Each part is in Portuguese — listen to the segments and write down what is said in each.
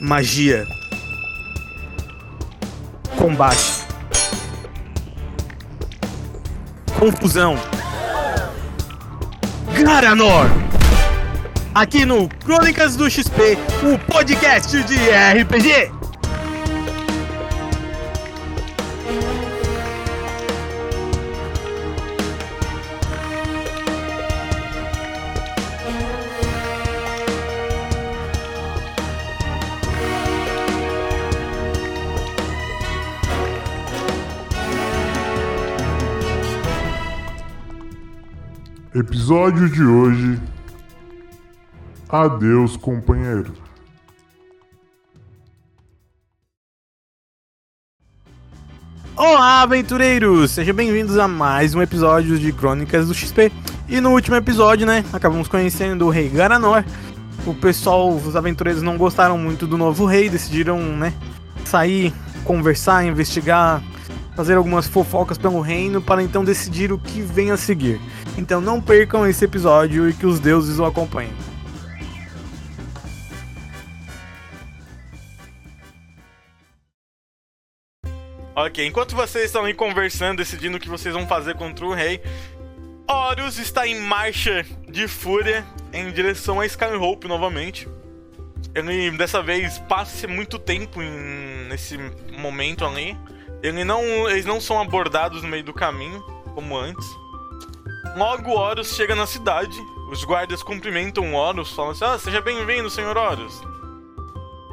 magia, combate, confusão. Garanor! Aqui no Crônicas do XP, o podcast de RPG. Episódio de hoje. Adeus, companheiro. Olá, aventureiros! Sejam bem-vindos a mais um episódio de Crônicas do XP. E no último episódio, né, acabamos conhecendo o Rei Garanor. O pessoal, os aventureiros não gostaram muito do novo rei, decidiram, né, sair, conversar, investigar, fazer algumas fofocas pelo reino para então decidir o que vem a seguir. Então não percam esse episódio e que os deuses o acompanhem. Ok, enquanto vocês estão aí conversando, decidindo o que vocês vão fazer contra o rei, Horus está em marcha de fúria em direção a Skyhope novamente. Ele dessa vez passa muito tempo em, nesse momento ali. Ele não, eles não são abordados no meio do caminho, como antes. Logo Horus chega na cidade. Os guardas cumprimentam Horus, falam assim: Ah, seja bem-vindo, senhor Horus.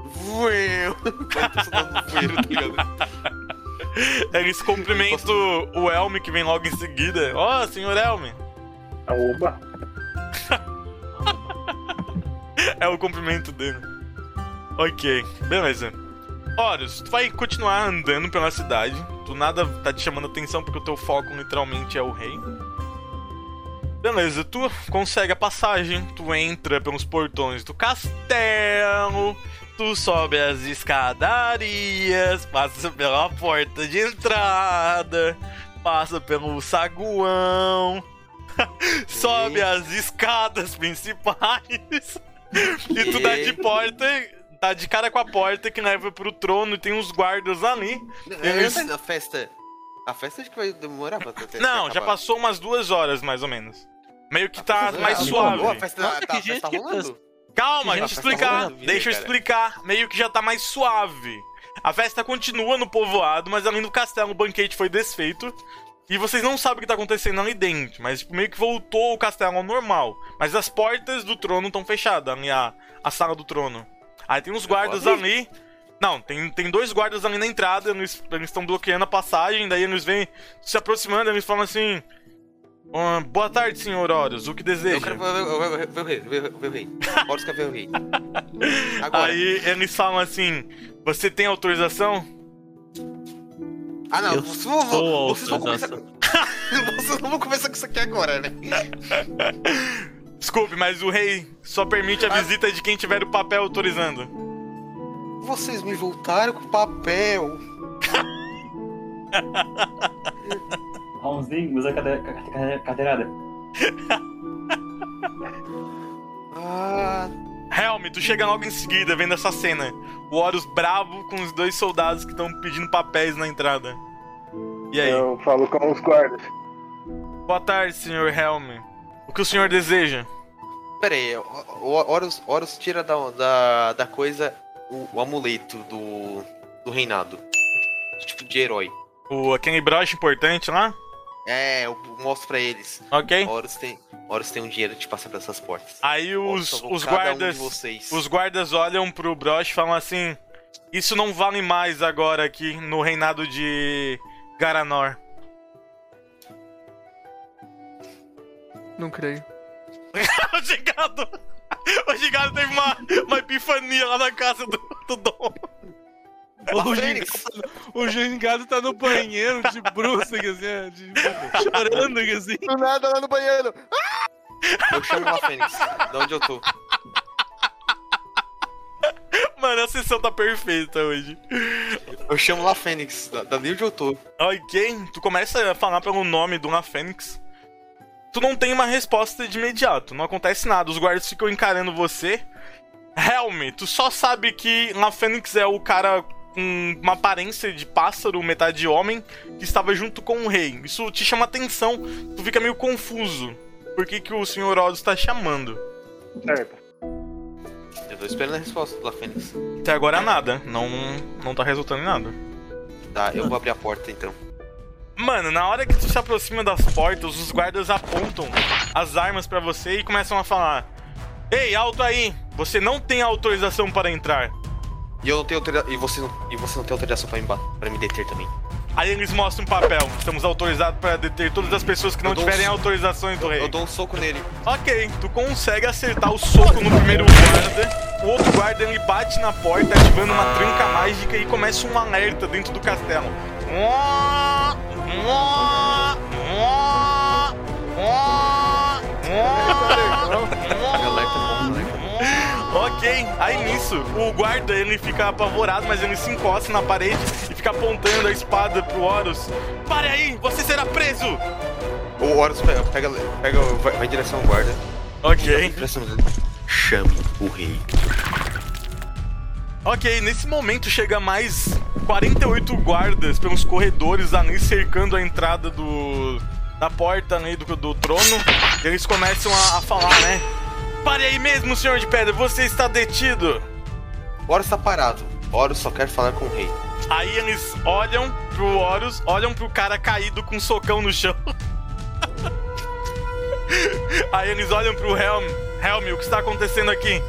Voeu! Eles cumprimentam o Elme, que vem logo em seguida. Ó, oh, senhor Elme. Oba! é o cumprimento dele. Ok, beleza. Horus, tu vai continuar andando pela cidade. Tu nada tá te chamando atenção porque o teu foco literalmente é o rei. Beleza, tu consegue a passagem, tu entra pelos portões do castelo, tu sobe as escadarias, passa pela porta de entrada, passa pelo saguão, sobe as escadas principais e tu dá de porta tá de cara com a porta que leva pro trono e tem uns guardas ali. Eles... A festa. A festa acho que vai demorar pra ter. Não, já passou umas duas horas mais ou menos. Meio que tá mais suave. Boa, a festa, Nossa, tá, que gente tá rolando. Calma, deixa eu explicar. deixa eu explicar. Meio que já tá mais suave. A festa continua no povoado, mas além do castelo, o banquete foi desfeito. E vocês não sabem o que tá acontecendo ali dentro, mas tipo, meio que voltou o castelo ao normal. Mas as portas do trono estão fechadas, ali a, a sala do trono. Aí tem uns guardas ali. Não, tem, tem dois guardas ali na entrada, eles estão bloqueando a passagem, daí eles vêm se aproximando, eles falam assim: Uh, boa tarde, senhor Horus. O que deseja? Eu quero ver o rei. Ver o rei. Horus quer ver o rei. Agora. Aí eles falam assim: Você tem autorização? Ah, não. Vocês vão, vocês vão conversar. vocês não vão conversar com isso aqui agora, né? Desculpe, mas o rei só permite a visita de quem tiver o papel autorizando. Vocês me voltaram com o papel. Raulzinho, usa a cadeirada. ah. Helm, tu chega logo em seguida, vendo essa cena. O Horus bravo com os dois soldados que estão pedindo papéis na entrada. E aí? Eu falo com os guardas. Boa tarde, senhor Helm. O que o senhor deseja? Pera aí, o Horus, Horus tira da, da, da coisa o, o amuleto do, do reinado. Tipo de herói. O, aquele broche importante lá? É, eu mostro pra eles. Ok. Horus tem, Horus tem um dinheiro de passar por essas portas. Aí os, os guardas. Um os guardas olham pro broche e falam assim: Isso não vale mais agora aqui no reinado de Garanor. Não creio. o Gigado! O Gigado teve uma, uma epifania lá na casa do, do Dom. O gingado, o gingado tá no banheiro de bruxa, assim, de, chorando, assim. Do nada lá no banheiro. Eu chamo uma Fênix, de onde eu tô. Mano, a sessão tá perfeita hoje. Eu chamo La Fênix, dali onde eu tô. Ok, tu começa a falar pelo nome do La Fênix. Tu não tem uma resposta de imediato, não acontece nada. Os guardas ficam encarando você Helm, tu só sabe que La Fênix é o cara com uma aparência de pássaro, metade homem, que estava junto com o rei. Isso te chama atenção, tu fica meio confuso. Por que, que o Sr. Horus está chamando? Certo. Eu tô esperando a resposta do La Fênix. Até agora nada, não, não tá resultando em nada. Tá, eu vou abrir a porta então. Mano, na hora que tu se aproxima das portas, os guardas apontam as armas pra você e começam a falar: Ei, alto aí! Você não tem autorização para entrar. E eu não tenho. E você não, e você não tem autorização pra me, pra me deter também. Aí eles mostram um papel. Estamos autorizados para deter todas as pessoas que não Eu um tiverem so- autorizações do rei. Eu dou um soco nele. Ok, tu consegue acertar o soco no primeiro guarda. O outro guarda ele bate na porta, ativando uma tranca mágica e começa um alerta dentro do castelo. Ok, aí nisso, o guarda ele fica apavorado, mas ele se encosta na parede e fica apontando a espada pro Horus. Pare aí, você será preso! O Horus pega, pega, pega vai, vai em direção ao guarda. Ok. Chame o rei. Ok, nesse momento chega mais 48 guardas pelos corredores ali cercando a entrada do. da porta ali do, do trono. E eles começam a, a falar, né? Pare aí mesmo, senhor de pedra, você está detido! O Horus tá parado. O Horus só quer falar com o rei. Aí eles olham pro Horus, olham pro cara caído com um socão no chão. Aí eles olham pro Helm. Helm, o que está acontecendo aqui?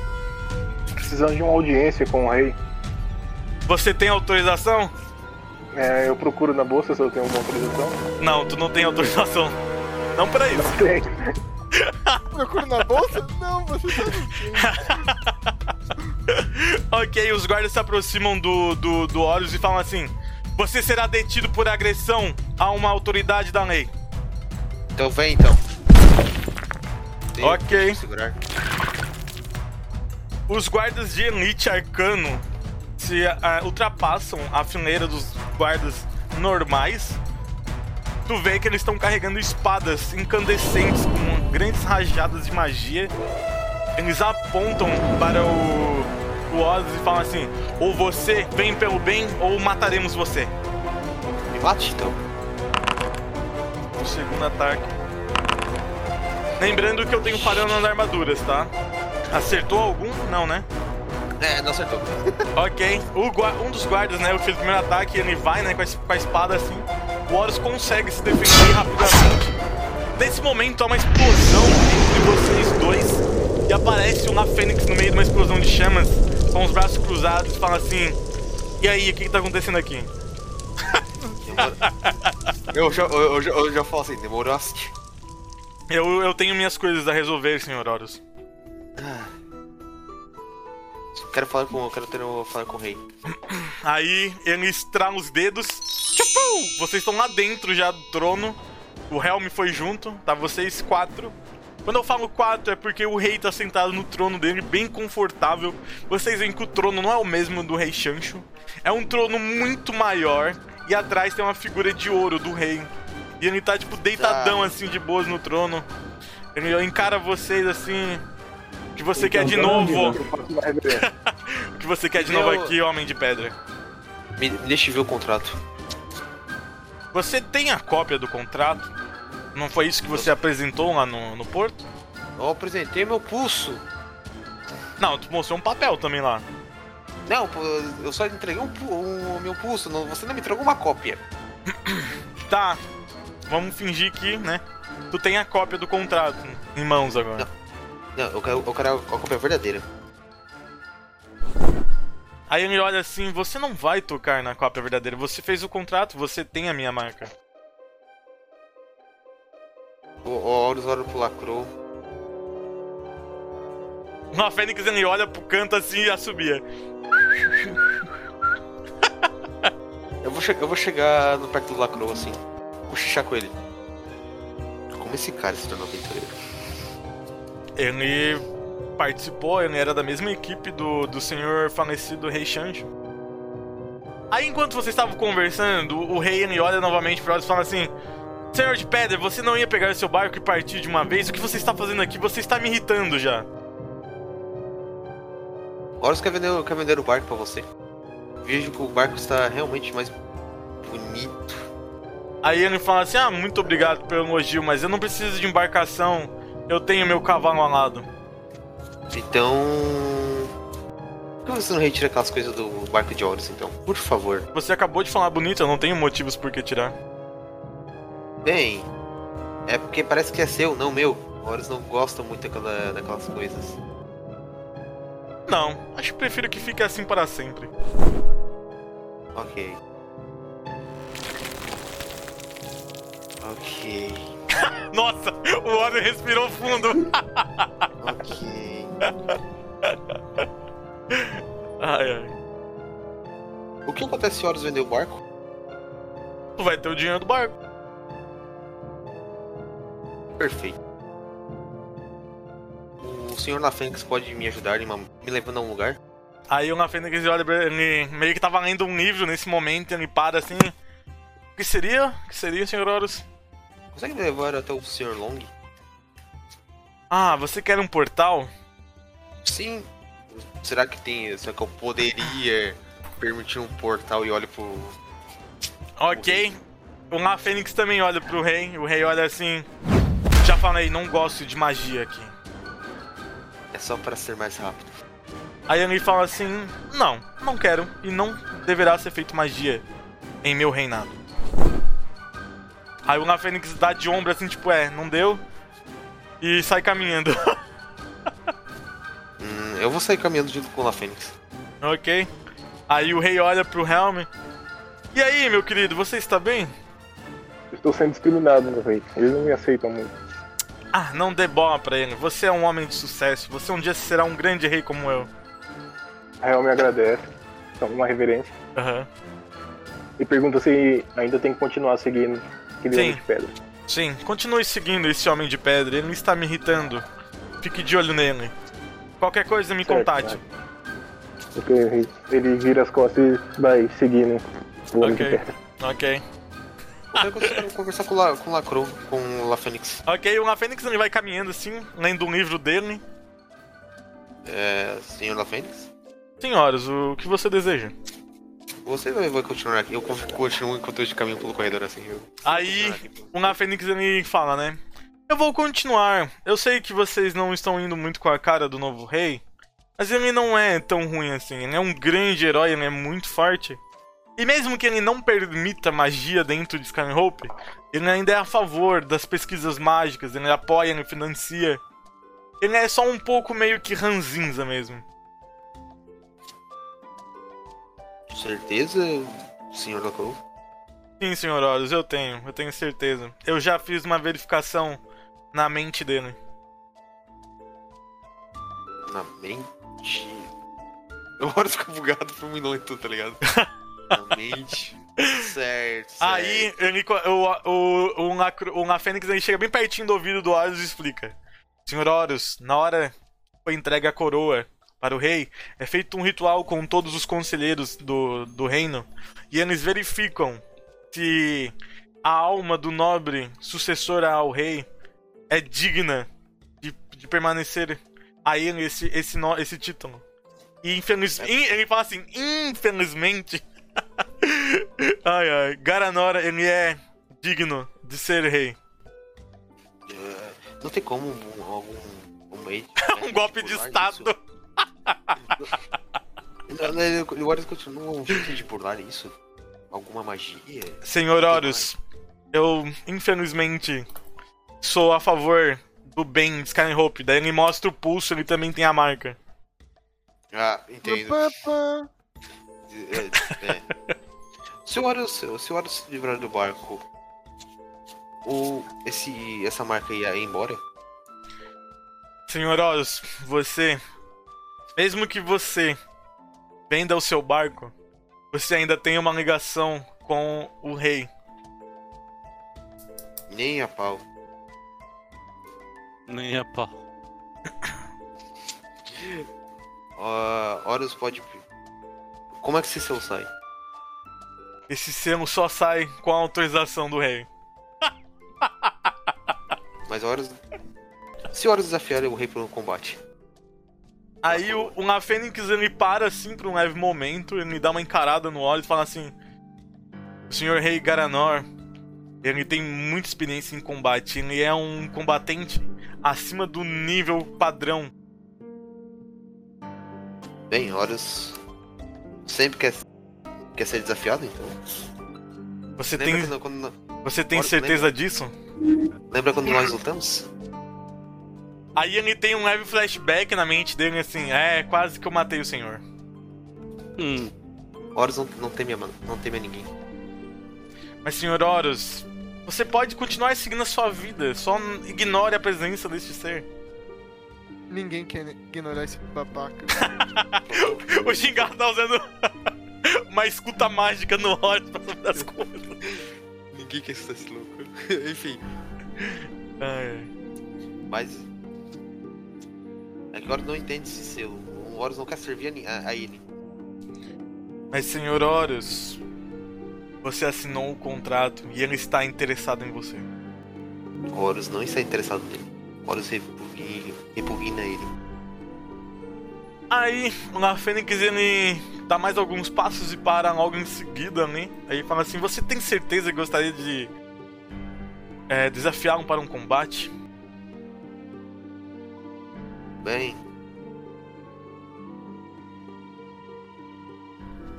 Precisando de uma audiência com o rei. Você tem autorização? É, eu procuro na bolsa se eu tenho alguma autorização. Não, tu não tem autorização. Não pra isso. Tem. Procuro na bolsa? Não, você tá mentindo. ok, os guardas se aproximam do, do, do Horus e falam assim: Você será detido por agressão a uma autoridade da lei. Então vem então. Deixa- Ok. Os guardas de elite arcano se ah, ultrapassam a fileira dos guardas normais. Tu vê que eles estão carregando espadas incandescentes com grandes rajadas de magia. Eles apontam para o, o Oz e falam assim: ou você vem pelo bem, ou mataremos você. Me mate então. O segundo ataque. Lembrando que eu tenho falhando nas armaduras, tá? Acertou algum? Não, né? É, não acertou. Ok. Um dos guardas, né, que fez o primeiro ataque, ele vai, né, com a, es- com a espada assim. O Horus consegue se defender rapidamente. Nesse momento há uma explosão entre vocês dois. E aparece uma fênix no meio de uma explosão de chamas, com os braços cruzados, e fala assim: E aí, o que, que tá acontecendo aqui? Eu, já, eu, já, eu já falo assim, demoraste. Eu, eu tenho minhas coisas a resolver, senhor Horus. Só Quero falar com, quero ter, falar com o rei. Aí ele estrala os dedos. Vocês estão lá dentro já do trono. O Helm foi junto, tá? Vocês quatro. Quando eu falo quatro é porque o rei tá sentado no trono dele, bem confortável. Vocês veem que o trono não é o mesmo do rei Chancho. É um trono muito maior. E atrás tem uma figura de ouro do rei. E ele tá, tipo, deitadão assim de boas no trono. Ele encara vocês assim. O que você quer de Então, novo? O que você quer de novo aqui, homem de pedra? Me, deixe ver o contrato. Você tem a cópia do contrato? Não foi isso que você apresentou lá no, no porto? Eu apresentei meu pulso. Não, tu mostrou um papel também lá. Não, eu só entreguei um, pu- um- meu pulso. Não, você não me entregou uma cópia. Tá, vamos fingir que, né? Tu tem a cópia do contrato em mãos agora. Não, eu quero, eu quero a cópia verdadeira. Aí ele olha assim: você não vai tocar na cópia verdadeira. Você fez o contrato, você tem a minha marca. O, o Horus olha pro Lacro. A Fênix ele olha pro canto assim e assobia. Eu vou, eu vou chegar no perto do Lacro assim. Cochichar com ele. Como esse cara se tornou aventureiro? Ele participou, ele era da mesma equipe do, do senhor falecido Rei Shancho. Aí enquanto vocês estavam conversando, o rei ele olha novamente para Horus e fala assim: Senhor de Pedra, você não ia pegar o seu barco e partir de uma vez? O que você está fazendo aqui? Você está me irritando já. Horus quer vender, quer vender o barco pra você. Vejo que o barco está realmente mais bonito. Aí ele fala assim: Ah, muito obrigado pelo elogio, mas eu não preciso de embarcação. Eu tenho meu cavalo alado. Então. Por que você não retira aquelas coisas do barco de Horus, então? Por favor. Você acabou de falar bonito, eu não tenho motivos por que tirar. Bem, é porque parece que é seu, não meu. Horus não gosta muito daquela, daquelas coisas. Não, acho que prefiro que fique assim para sempre. Ok. Ok. Nossa, o Warren respirou fundo. Ok. Ai, ai. O que acontece se Horus vender o barco? Tu vai ter o dinheiro do barco. Perfeito. O senhor La Fênix pode me ajudar em uma- me levando a um lugar? Aí o Fênix olha pra ele, meio que tava lendo um livro nesse momento, ele para assim. O que seria? O que seria, senhor Horus? Consegue me levar até o senhor Long? Ah, você quer um portal? Sim. Será que tem. Será que eu poderia permitir um portal e olho pro. Ok. O La Fênix também olha pro rei. O rei olha assim. Já falei, não gosto de magia aqui. É só para ser mais rápido. Aí ele fala assim: Não, não quero. E não deverá ser feito magia em meu reinado. Aí o La Fênix dá de ombro assim, tipo, é, não deu. E sai caminhando. Eu vou sair caminhando junto com o La Fênix. ok. Aí o rei olha pro Helm. E aí, meu querido, você está bem? Estou sendo discriminado, meu rei. Eles não me aceitam muito. Ah, não dê bola pra ele. Você é um homem de sucesso. Você um dia será um grande rei como eu. A Real me agradece. Então, uma reverência. Aham. E pergunta se ainda tem que continuar seguindo aquele Sim. homem de pedra. Sim, continue seguindo esse homem de pedra. Ele está me irritando. Fique de olho nele. Qualquer coisa me Certo, contate. Porque ele- ele vira as costas e vai seguindo Ok. Ok. Eu consigo conversar com o La, com o Lacro, com o La Fênix. Ok, o La Fênix ele vai caminhando assim, lendo um livro dele. É. Senhor La Fênix? Senhoras, o que você deseja? Você vai, vai continuar aqui. Eu con- continuo enquanto eu de caminho pelo corredor assim. Eu... Aí, o La Fênix ele fala, né? Eu vou continuar. Eu sei que vocês não estão indo muito com a cara do novo rei, mas ele não é tão ruim assim. Ele é um grande herói, ele é muito forte. E mesmo que ele não permita magia dentro de Skyhope, ele ainda é a favor das pesquisas mágicas, ele apoia, ele financia. Ele é só um pouco meio que ranzinza mesmo. Certeza, senhor Lacro? Sim, senhor Horus, eu tenho, eu tenho certeza. Eu já fiz uma verificação na mente dele. Na mente. Eu hora fica bugado por um minuto, tá ligado? Na mente. Certo, certo. Aí, ele, o, o, o, Fênix ele chega bem pertinho do ouvido do Horus e explica: Senhor Horus, na hora que foi entregue a coroa para o rei, é feito um ritual com todos os conselheiros do, do reino e eles verificam se a alma do nobre sucessor ao rei é digna de, de permanecer a ele esse, esse, no- esse título. E infeliz, in- ele fala assim: infelizmente. ai ai, Garanora ele é digno de ser rei. É, Não tem como um, algum. Um, Um golpe de estado. não, O Horus continua um jeito de burlar isso? Alguma magia? Senhor Horus, eu infelizmente sou a favor do bem de Skyhope. Daí ele mostra o pulso, ele também tem a marca. Ah, entendo. Pá, pá. É, é. Se o Horus, se o Horus se livrar do barco, o, esse, essa marca ia embora? Senhor Horus, você, mesmo que você venda o seu barco, você ainda tem uma ligação com o rei. Nem a pau. Nem a pau. Ah, Horus pode. Como é que esse seu sai? Esse selo só sai com a autorização do rei. Mas Horus. Se Horus desafiar o rei para um combate, Aí o, o Fênix ele para assim por um leve momento, ele dá uma encarada no olho e fala assim: O senhor Rei Garanor, ele tem muita experiência em combate, ele é um combatente acima do nível padrão. Bem, Horus sempre quer, quer ser desafiado, então. Você Lembra tem, quando, quando- você tem Horus, certeza disso? lembra quando nós lutamos? Aí ele tem um leve flashback na mente dele assim: É, quase que eu matei o senhor. Hum. Horus não, não teme a mano, não teme a ninguém. Mas, senhor Horus, você pode continuar seguindo a sua vida, só ignore a presença deste ser. Ninguém quer ignorar esse babaca. O Gingado tá usando uma escuta mágica no Horus pra saber das coisas. Ninguém quer ser esse louco. Enfim, Ai, mas. É que Horus não entende esse selo. O Horus não quer servir a, a, a ele. Mas, senhor Horus, você assinou o contrato e ele está interessado em você. Horus não está interessado nele. Horus repugna, repugna ele. Aí, o Fênix ele dá mais alguns passos e para logo em seguida, né? Aí fala assim: Você tem certeza que gostaria de é, desafiá-lo para um combate? Bem.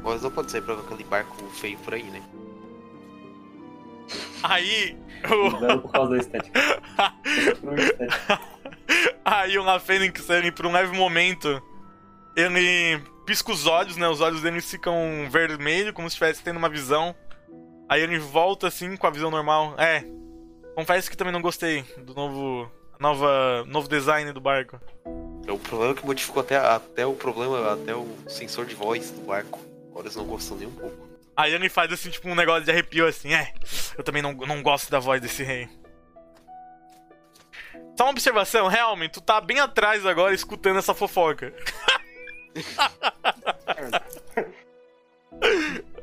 Horus não pode sair aquele barco feio por aí, né? Aí, o, por causa da estética. Aí o La Fênix, ele, por um leve momento, ele pisca os olhos, né? Os olhos dele ficam vermelhos, como se estivesse tendo uma visão. Aí ele volta assim com a visão normal. É, confesso que também não gostei do novo, nova, novo design do barco. É o problema que modificou até, até o problema, até o sensor de voz do barco. O Horus não gostou nem um pouco. Aí ele faz assim, tipo, um negócio de arrepio assim, é. Eu também não, não gosto da voz desse rei. Só uma observação, realmente, tu tá bem atrás agora escutando essa fofoca.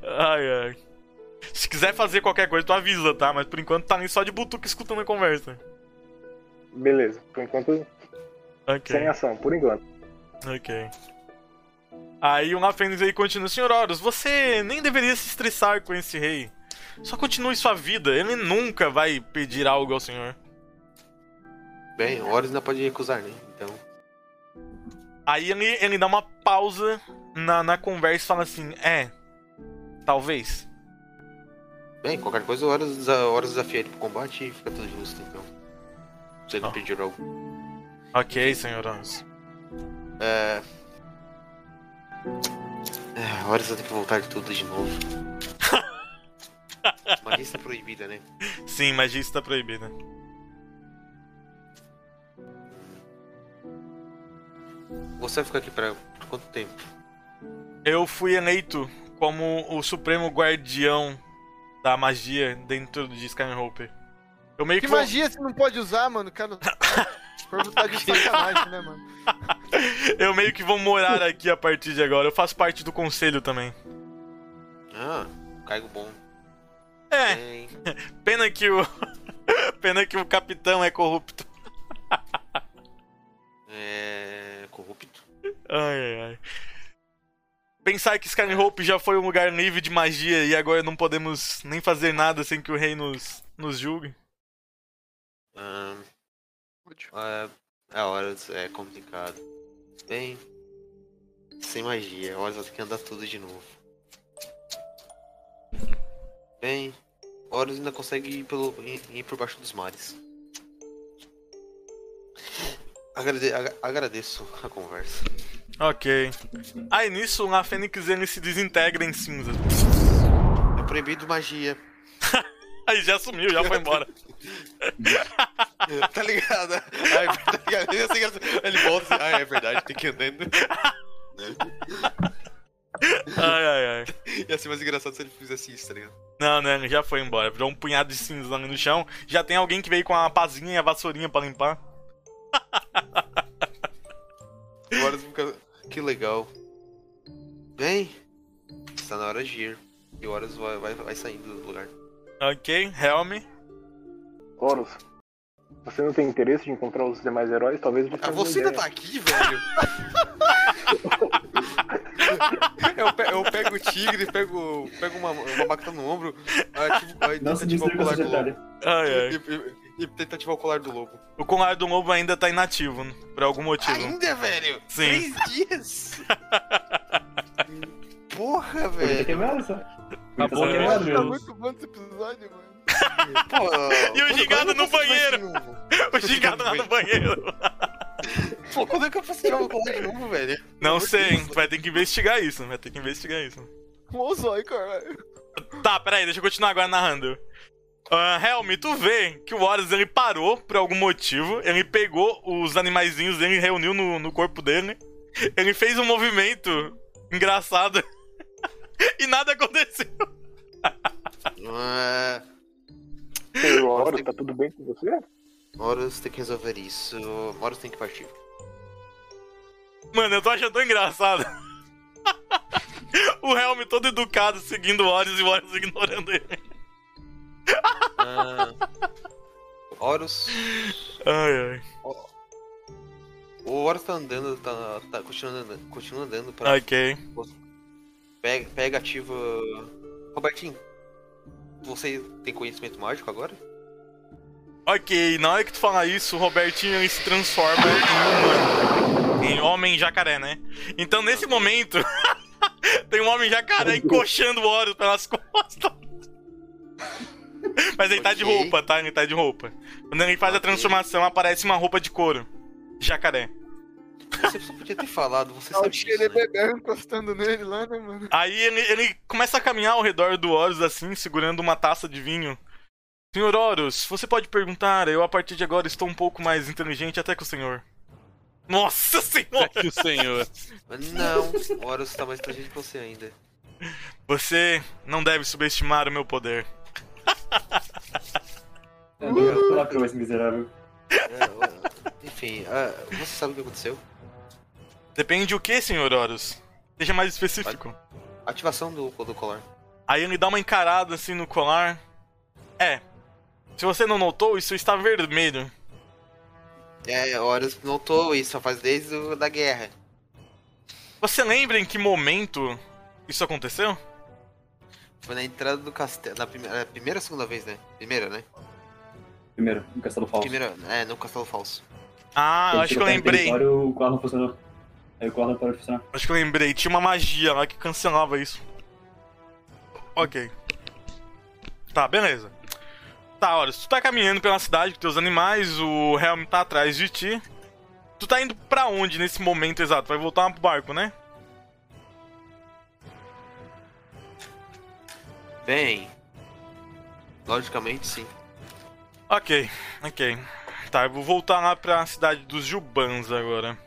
ai, ai. Se quiser fazer qualquer coisa, tu avisa, tá? Mas por enquanto tá ali só de butuca escutando a conversa. Beleza, por enquanto Ok. sem ação, por enquanto. Ok. Aí o Lafênix aí continua, Senhor Horus, você nem deveria se estressar com esse rei. Só continue sua vida, ele nunca vai pedir algo ao senhor. Bem, Horus ainda pode recusar, né? Então. Aí ele, ele dá uma pausa na, na conversa e fala assim, é, talvez. Bem, qualquer coisa, Horus, Horus desafia ele pro combate e fica tudo justo, então. Se ele Ah. pedir algo. Ok, senhor Horus. É. É, Horus vai ter que voltar de tudo de novo. Magia está proibida, né? Sim, magia está proibida. Você vai ficar aqui pra por quanto tempo? Eu fui eleito como o supremo guardião da magia dentro de Skyhope. Eu meio que, Que vou- magia você não pode usar, mano? Cara, por tá de sacanagem, né, mano? Eu meio que vou morar aqui a partir de agora. Eu faço parte do conselho também. Ah, cargo bom. É, Bem, pena que o pena que o capitão é corrupto. é. corrupto. Ai, ai, ai. Pensar que Skyhope já foi um lugar livre de magia e agora não podemos nem fazer nada sem que o rei nos, nos julgue. Ah, é, é Horus, é complicado. Bem. Sem magia, Horus vai ter que andar tudo de novo. Bem, Horus ainda consegue ir, pelo, ir, ir por baixo dos mares. Agrade, agra- agradeço a conversa. Ok. Aí nisso, a Fênix ele se desintegra em cinzas. É proibido magia. Aí já sumiu, já foi embora. tá ligado? Ai, tá ligado? Eu sei que Ele volta assim, ah, é verdade, tem que ir andando. Ai, ai, ai. Ia ser mais engraçado se ele fizesse isso, tá ligado? Não, não, ele já foi embora. Virou um punhado de cinzas ali no chão. Já tem alguém que veio com a pazinha e a vassourinha pra limpar. Agora fica. Que legal. Bem, está na hora de ir. E horas vai, vai, vai saindo do lugar. Ok, Helm. Horus, Você não tem interesse de encontrar os demais heróis? Talvez ele Ah, você ainda tá aqui, velho? eu, pe- eu pego o tigre, pego, pego uma, uma bacta no ombro, ativo, aí Não tento se ativar o misture com colar essa do lobo. Ai, ai. E, e, e tenta ativar o colar do lobo. O colar do lobo ainda tá inativo, por algum motivo. Ainda, velho? Sim. Três dias? Porra, velho. só. Tá bom, né? Tá muito bom esse episódio, mano. Pô, E o gigado no banheiro. O gigado lá no banheiro. Pô, quando é que eu posso ativar o colar de novo, velho? Não sei, tu vai ter que investigar isso, vai ter que investigar isso. Zóio, caralho. Tá, peraí, deixa eu continuar agora narrando. Ah, Helm, tu vê que o Horus ele parou por algum motivo, ele pegou os animaizinhos dele e reuniu no, no corpo dele, ele fez um movimento engraçado e nada aconteceu. Ah, Senhor Horus, tá tudo bem com você? Horus tem que resolver isso. Horus tem que partir. Mano, eu tô achando tão engraçado. o Helm todo educado seguindo o Horus e o Horus ignorando ele. Ah, Horus. Ai, ai. O Horus tá andando, tá, tá continua andando, continua andando pra. Ok. Pega, pega, ativa. Robertinho, você tem conhecimento mágico agora? Ok, na hora que tu falar isso, o Robertinho ele se transforma em humano. Em homem jacaré, né? Então nesse momento, tem um homem jacaré encoxando o Horus pelas costas. Mas ele tá de roupa, tá? Ele tá de roupa. Quando ele faz a Ok. transformação, aparece uma roupa de couro. Jacaré. Você só podia ter falado, você o sabe disso, de né? bebê encostando nele lá, né, mano? Aí ele, ele começa a caminhar ao redor do Horus assim, segurando uma taça de vinho. Senhor Horus, você pode perguntar, eu a partir de agora estou um pouco mais inteligente até que o senhor. Nossa senhora! Que o senhor. Não, o Horus tá mais inteligente que você ainda. Você não deve subestimar o meu poder. Eu não ia falar pra esse miserável. É, enfim, ah, você sabe o que aconteceu? Depende o que, senhor Horus? Seja mais específico. Ativação do, do colar. Aí ele dá uma encarada assim no colar. É. Se você não notou, isso está vermelho. É, Horus notou isso, faz desde o, da guerra. Você lembra em que momento isso aconteceu? Foi na entrada do castelo. Na primeira, é, primeira ou segunda vez, né? Primeira, né? Primeiro, no castelo falso. Primeira, é, no castelo falso. Ah, eu acho que eu lembrei. O carro não funcionou. Aí não parou de funcionar. Acho que eu lembrei. Tinha uma magia lá que cancelava isso. Ok. Tá, beleza. Tá, olha, tu tá caminhando pela cidade com teus animais, o Helm tá atrás de ti. Tu tá indo pra onde nesse momento exato? Vai voltar pro barco, né? Bem. Logicamente, sim. Ok, ok. Tá, eu vou voltar lá pra cidade dos Jubans agora.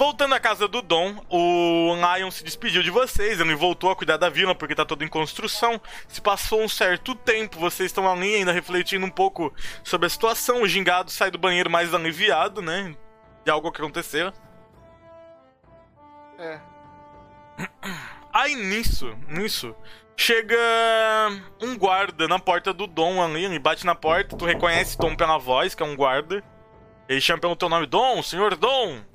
Voltando à casa do Dom, o Lion se despediu de vocês, ele voltou a cuidar da vila porque tá toda em construção. Se passou um certo tempo, vocês estão ali ainda refletindo um pouco sobre a situação. O gingado sai do banheiro mais aliviado, né? De algo que aconteceu. É. Aí nisso, nisso, chega um guarda na porta do Dom ali, ele bate na porta, tu reconhece Dom pela voz, que é um guarda. Ele chama pelo teu nome, Dom, senhor Dom.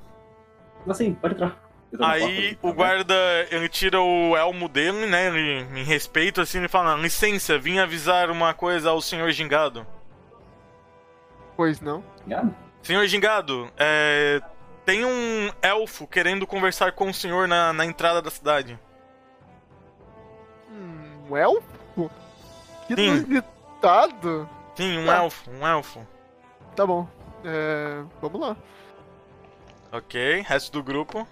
Assim, pode entrar. Aí porta, o tá guarda, ele tira o elmo dele, né, ele, em respeito, assim, ele fala, licença, vim avisar uma coisa ao senhor Gingado. Pois não. Ligado? Senhor Gingado, é... Tem um elfo querendo conversar com o senhor na, na entrada da cidade. Um elfo? Que Sim. inusitado. Sim, um Tá. elfo, um elfo. Tá bom. É, vamos lá. Ok, resto do grupo.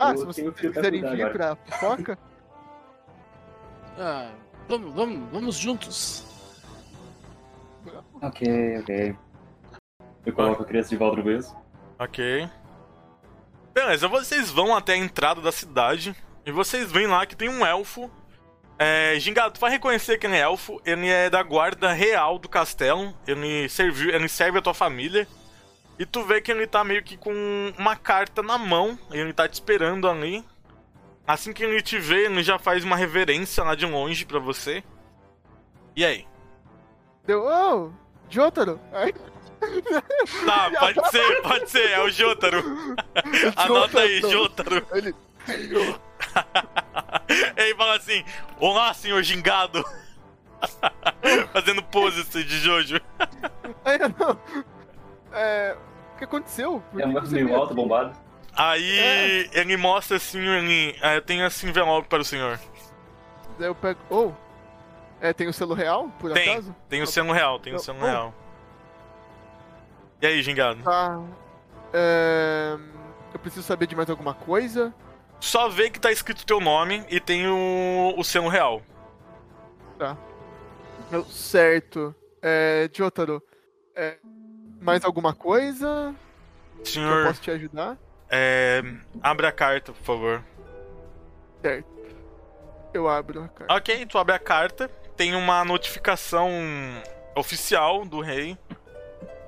Ah, Eu se vocês tenho que quiserem cuidar vir pra fofoca, Ah, vamos, vamos, vamos juntos. Ok, ok. Eu coloco a criança de volta no berço. Ok. Beleza, vocês vão até a entrada da cidade e vocês veem lá que tem um elfo. É, Gingado, tu vai reconhecer que ele é elfo. Ele é da guarda real do castelo. Ele, serviu, ele serve a tua família. E tu vê que ele tá meio que com uma carta na mão. Ele tá te esperando ali. Assim que ele te vê, ele já faz uma reverência lá de longe pra você. E aí? deu. Oh, Jotaro? Tá, pode ser, pode ser, é o Jotaro. Anota aí, Jotaro. Ele. Ele fala assim: Olá, senhor gingado. Fazendo pose de Jojo. Aí, não. É. Que aconteceu? Por É um meio alto, bombado. Aí ele mostra assim, ele. ah, eu tenho esse envelope para o senhor. Daí eu pego. Oh! É, tem o selo real, por Tem, acaso? tem o selo real, tem o selo Oh. real. E aí, gingado? Tá. É... Eu preciso saber de mais alguma coisa. Só vê que tá escrito teu nome e tem o, o selo real. Eu- Certo. É. Jotaro. É. Mais alguma coisa que eu Senhor, posso te ajudar? é, abre a carta, por favor. Certo. Eu abro a carta. Ok, tu abre a carta, tem uma notificação oficial do rei.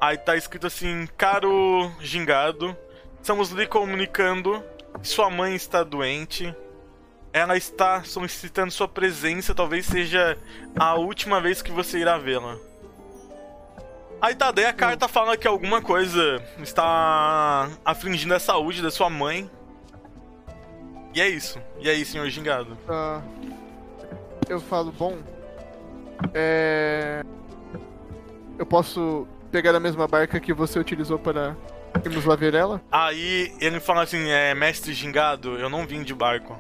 Aí tá escrito assim: Caro Gingado, estamos lhe comunicando que sua mãe está doente. Ela está solicitando sua presença, talvez seja a última vez que você irá vê-la. Aí tá, daí a carta fala que alguma coisa está afligindo a saúde da sua mãe. E é isso. E aí, senhor Gingado? Tá. Eu falo, bom. É. Eu posso pegar a mesma barca que você utilizou para irmos lá ver ela? Aí ele fala assim, é, mestre gingado, eu não vim de barco.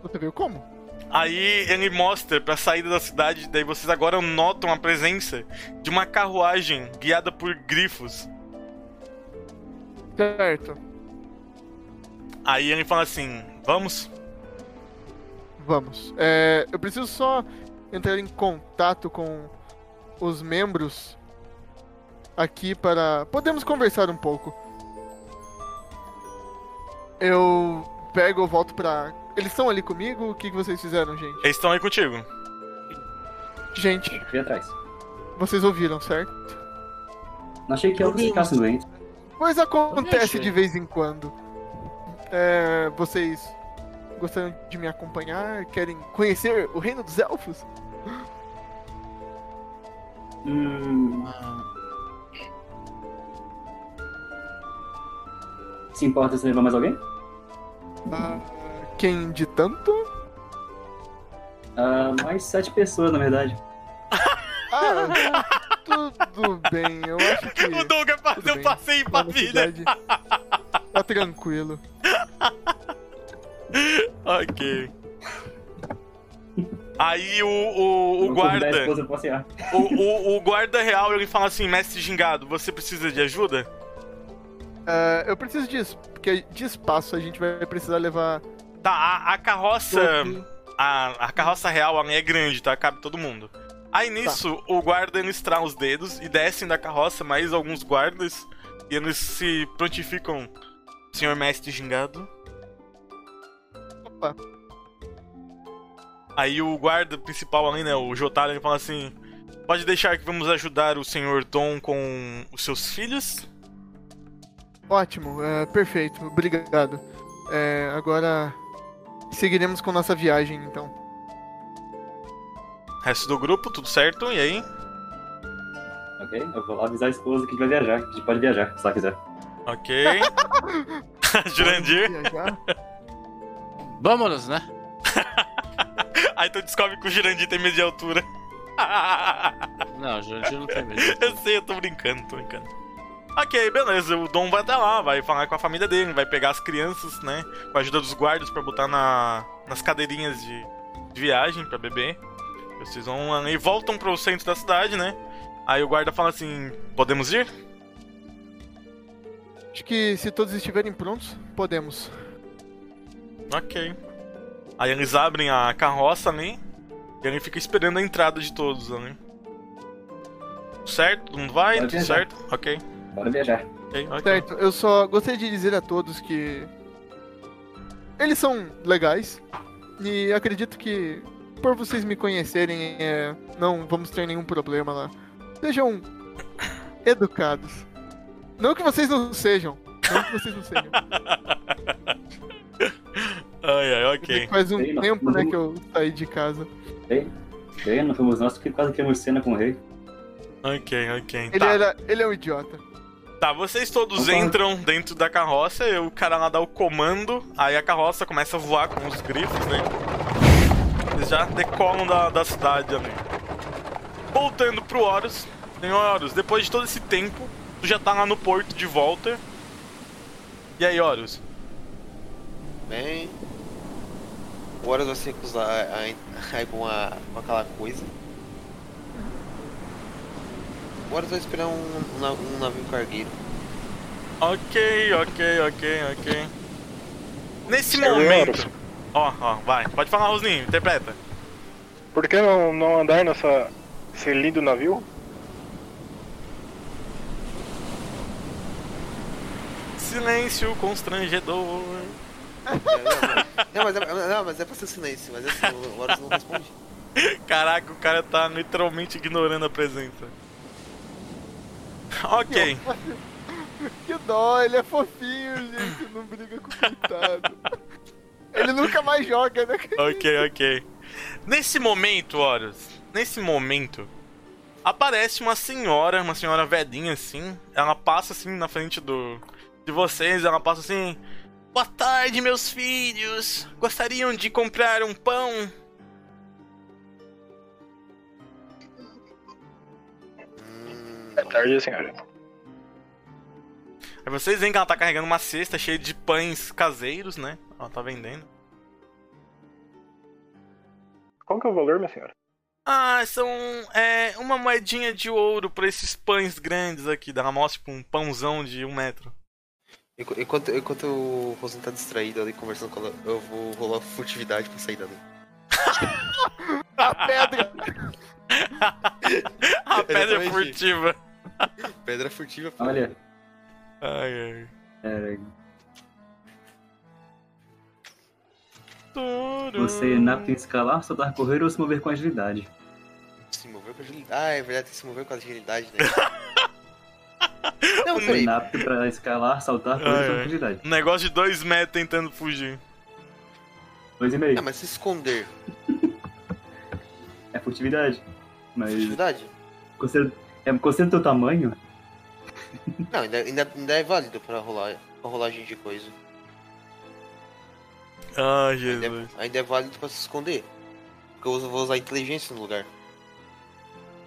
Você viu como? Aí ele mostra pra saída da cidade, daí vocês agora notam a presença de uma carruagem guiada por grifos. Certo. Aí ele fala assim, vamos? Vamos. É, eu preciso só entrar em contato com os membros aqui para. Podemos conversar um pouco. Eu pego, eu volto pra. Eles estão ali comigo? O que que vocês fizeram, gente? Eles estão aí contigo. Gente, Fui atrás. vocês ouviram, certo? Não achei que elas ficassem doentes. Pois acontece de vez em quando. É, vocês gostariam de me acompanhar? Querem conhecer o reino dos elfos? Hum. Se importa se levar mais alguém? Ah, quem de tanto? Ah, mais sete pessoas, na verdade. Ah, tudo bem. Eu acho que O Doug fazer tudo um bem. passeio pra vida. tá tranquilo. Ok. Aí o, o, o guarda. O, o, o guarda real ele fala assim, mestre gingado, você precisa de ajuda? Ah, eu preciso disso, porque de espaço a gente vai precisar levar. Tá, a, a carroça. A, a carroça real ela é grande, tá? Cabe todo mundo. Aí nisso, o guarda estrala os dedos e descem da carroça mais alguns guardas. E eles se prontificam. Senhor mestre gingado. Opa. Aí o guarda principal ali, né? O Jotaro, ele fala assim: Pode deixar que vamos ajudar o senhor Tom com os seus filhos? Ótimo, é, perfeito, obrigado. É, agora seguiremos com nossa viagem, então. Resto do grupo, tudo certo? E aí? Ok? Eu vou avisar a esposa que a gente vai viajar. que A gente pode viajar, se ela quiser. Ok. Jurandir. Vamos, né? Aí tu descobre que o Jurandir tem medo de altura. Não, gente não tem medo. Eu sei, eu tô brincando, tô brincando. Ok, beleza. O Dom vai até lá, vai falar com a família dele, vai pegar as crianças, né? Com a ajuda dos guardas pra botar na, nas cadeirinhas de, de viagem pra beber. Vocês vão lá e voltam pro centro da cidade, né? Aí o guarda fala assim: Podemos ir? Acho que se todos estiverem prontos, podemos. Ok. Aí eles abrem a carroça ali e ele fica esperando a entrada de todos ali. Certo? Todo mundo vai? Tudo certo? Ok. Bora viajar. Certo, eu só gostaria de dizer a todos que eles são legais e acredito que por vocês me conhecerem, é, não vamos ter nenhum problema lá. Sejam educados. Não que vocês não sejam. Não que vocês não sejam. Ai, ai, ok. Faz um Sei, não. tempo, né, que eu saí de casa. Bem, bem, não fomos nós que quase criamos cena com o rei. Ok, ok. Ele, Tá. era, ele é um idiota. Tá, vocês todos entram dentro da carroça, e o cara lá dá o comando, aí a carroça começa a voar com os grifos, né? Eles já decolam da, da cidade ali. Voltando pro Horus. Senhor Horus, depois de todo esse tempo, tu já tá lá no porto de volta. E aí, Horus? Bem. O Horus vai se recusar a, a, a ir com, a, com aquela coisa. Horus vai esperar um, um, na- um navio cargueiro. Ok, ok, ok, ok. Nesse Senhor momento. Ó, ó, vai. Pode falar, Rosninho, interpreta. Por que não, não andar nessa, esse lindo navio? Silêncio constrangedor. É, não, não, mas é, não, mas é pra ser silêncio, mas assim, o Horus não responde. Caraca, o cara tá literalmente ignorando a presença. Ok. Que dó, ele é fofinho, gente. Não briga com o coitado. Ele nunca mais joga, né? Ok, ok. Nesse momento, Horus, nesse momento, aparece uma senhora, uma senhora velhinha assim. Ela passa assim na frente do de vocês, ela passa assim: Boa tarde, meus filhos. Gostariam de comprar um pão? Tarde, senhora. Aí vocês veem que ela tá carregando uma cesta cheia de pães caseiros, né? Ela tá vendendo. Qual que é o valor, minha senhora? Ah, são é, uma moedinha de ouro pra esses pães grandes aqui. Dá uma mostra tipo um pãozão de um metro. enqu- Enquanto, enquanto o Rosan tá distraído ali conversando com ela, eu vou rolar furtividade pra sair dali. A pedra. A pedra Exatamente. furtiva. Pedra furtiva, pô. Olha, Ai, ai. Turu. você na apto em escalar, saltar, correr ou se mover com agilidade. Se moveu com agilidade. Ah, é verdade, tem que se mover com agilidade, né? Não, Você peraí. na apto pra escalar, saltar, correr com agilidade. Um negócio de dois metros tentando fugir. Dois e meio. Ah, mas se esconder, É furtividade. Mas furtividade? considera, é, considera teu tamanho, Não, ainda, ainda, ainda é válido pra rolar pra rolagem de coisa. Ainda Jesus. é, ainda é válido pra se esconder. Porque eu vou usar inteligência no lugar.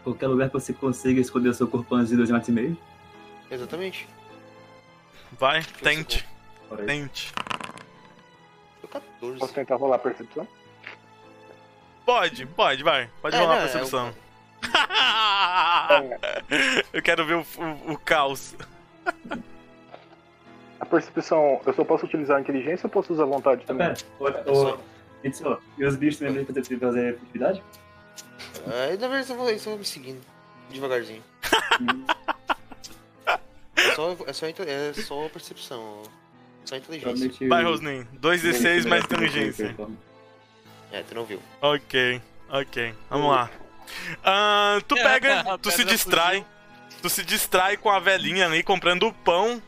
qualquer lugar que você consiga esconder o seu corpo antes de dois metros e meio. Exatamente. Vai, tente, Fora isso. tente. Deu 14. Posso tentar rolar a percepção? Pode, pode, vai. Pode É, rolar a não, é percepção. Eu quero ver o, o, o caos. A percepção, eu só posso utilizar a inteligência ou posso usar a vontade Ah, também? pera, ô, Itsu, e os bichos também fazer, fazer furtividade? É, na verdade, eu vou, eu vou me seguindo. Devagarzinho. É só, é só, é só percepção. Só inteligência. Vai, Rosnin. 2d6 mais inteligência. É, tu não viu. Ok, ok. Vamos lá. Ah, tu pega, tu se distrai. Tu se distrai com a velhinha ali comprando o pão.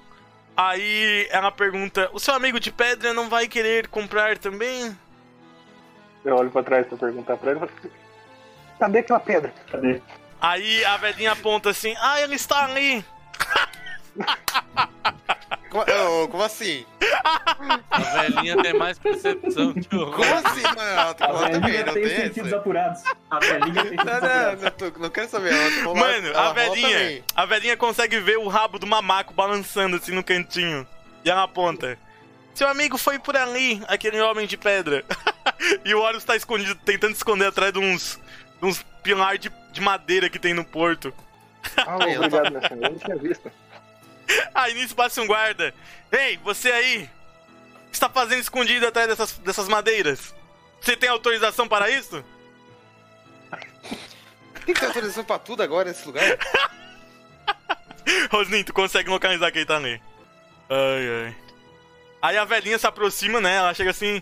Aí ela pergunta: O seu amigo de pedra não vai querer comprar também? Eu olho pra trás pra perguntar pra ele. e Cadê aquela pedra? Cadê? Aí a velhinha aponta assim: Ah, ele está ali. Como, como assim? A velhinha tem mais percepção que o Como assim? Não, tu A velhinha não tem tem sentidos essa? apurados. A velhinha tem sentidos Não, não, apurados. não, tô- não quero saber. Ela Mano, ela a velhinha, a velhinha consegue ver o rabo do mamaco balançando assim no cantinho. E ela aponta. Seu amigo foi por ali, aquele homem de pedra. e o Horus tá escondido, tentando esconder atrás de uns, de uns pilares de, de madeira que tem no porto. Ah, obrigado, minha senhora. Eu não tinha visto. Aí nisso passa um guarda. Ei, você aí! Está fazendo escondido atrás dessas, dessas madeiras? Você tem autorização para isso? Tem que ter autorização pra tudo agora nesse lugar? Rosnin, tu consegue localizar quem tá ali. Ai, ai. Aí a velhinha se aproxima, né? Ela chega assim: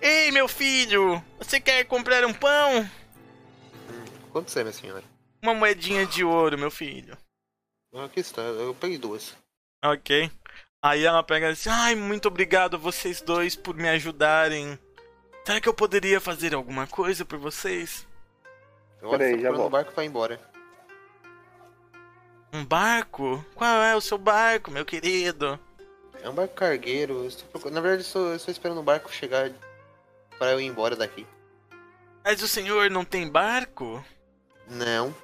Ei, meu filho, você quer comprar um pão? Quanto você minha senhora? Uma moedinha de ouro, meu filho. Aqui está, eu peguei duas. Ok. Aí ela pega assim: Ai, muito obrigado a vocês dois por me ajudarem. Será que eu poderia fazer alguma coisa por vocês? Eu olho Peraí, já o volto. barco pra ir embora. Um barco? Qual é o seu barco, meu querido? É um barco cargueiro. procurando- Na verdade, eu estou, eu estou esperando o barco chegar para eu ir embora daqui. Mas o senhor não tem barco? Não.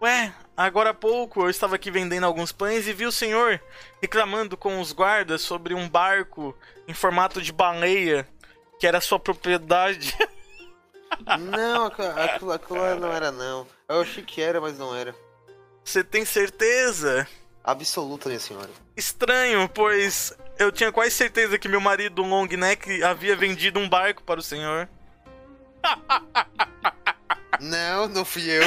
Ué, agora há pouco eu estava aqui vendendo alguns pães e vi o senhor reclamando com os guardas sobre um barco em formato de baleia que era sua propriedade. Não, aquilo, aquilo, não era não. Eu achei que era, mas não era. Você tem certeza? Absoluta, minha senhora. Estranho, pois eu tinha quase certeza que meu marido Long Neck havia vendido um barco para o senhor. Não, não fui eu.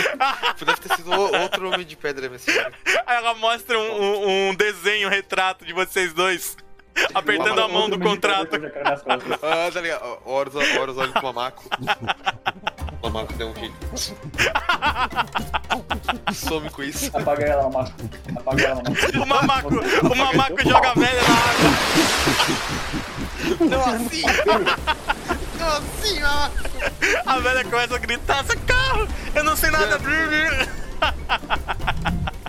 Deve ter sido outro homem de pedra, minha senhora. Aí ela mostra um, um- um desenho, um retrato de vocês dois. Apertando a mão do contrato. Ah, tá ligado. Horus, Horus olha pro Mamaco. O Mamaco deu um jeito. Some com isso. Apaga ela, Marco. Apaga ela, Marco. O mamaco, o mamaco joga a velha na água. Não assim! Não Mamaco! A velha começa a gritar: socorro! Eu não sei nada.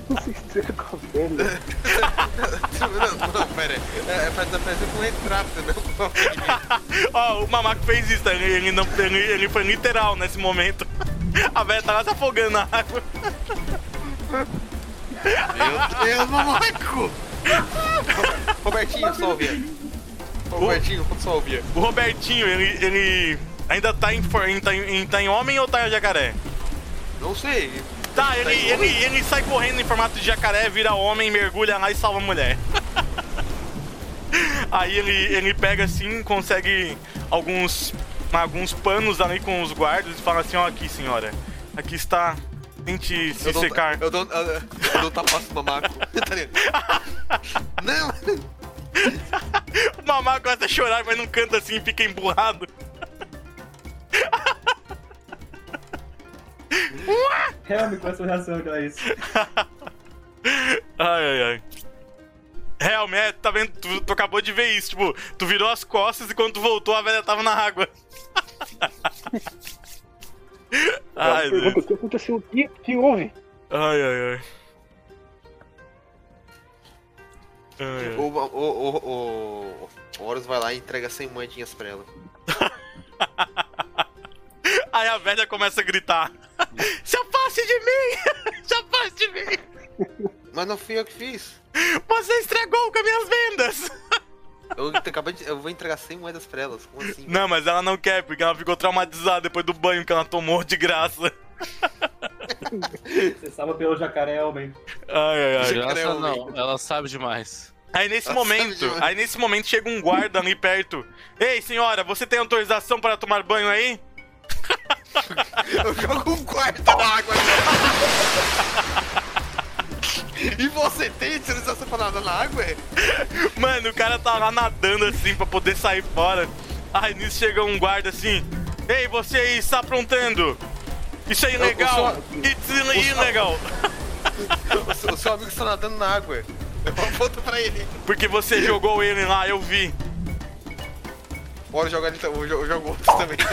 Vocês cercam a velha. Não, não, pera. É, é pra desaparecer com retrato, não com uma figura. Ó, o mamaco fez isso, ele, ele, não, ele, ele foi literal nesse momento. A velha tá lá se afogando na água. Meu Deus, Mamaco! Robertinho, só ouvia. Robertinho, só ouvia. O Robertinho, ele, ele ainda tá em, for- em, tá, em, tá em homem ou tá em jacaré? Não sei. Tá, ele, em ele, ele sai correndo em formato de jacaré, vira homem, mergulha lá e salva a mulher. Aí ele, ele pega assim, consegue alguns, alguns panos ali com os guardas e fala assim, ó aqui senhora, aqui está, tente se Eu dou, secar. eu dou, eu, eu dou um tapaço pro Mamaco. Tá ligado? Não! O mamaco começa a chorar, mas não canta assim, fica emburrado. Realmente, qual é a sua reação que é isso? Ai, ai, ai. Realmente, tá vendo? Tu, tu acabou de ver isso, tipo, tu virou as costas e quando tu voltou a velha tava na água. ai, Pergunta, Deus. o que aconteceu? O que, que houve? ai, ai, ai. O, o, o, o, Horus vai lá e entrega 100 moedinhas pra ela. Aí a velha começa a gritar: Se afaste de mim! Se afaste de mim! Mas não fui eu que fiz. Você estragou com as minhas vendas! Eu, acabei de, eu vou entregar 100 moedas pra elas. Como assim? Não, mas ela não quer, porque ela ficou traumatizada depois do banho que ela tomou de graça. Você salva pelo jacaré, homem. Ai, ai, ai. Jacaré Graça homem. não, ela sabe demais. Aí nesse Nossa, momento, aí nesse momento chega um guarda ali perto. Ei, senhora, você tem autorização para tomar banho aí? Eu jogo um quarto na água E você tem autorização pra nadar na água? é? Mano, o cara tá lá nadando assim pra poder sair fora. Aí nisso chega um guarda assim. Ei, você aí está aprontando? Isso é ilegal! o It's ilegal! O seu, o seu amigo está nadando na água. Eu aponto pra ele. Porque você jogou ele lá, eu vi. Bora jogar ele, jogo, eu jogo outro também.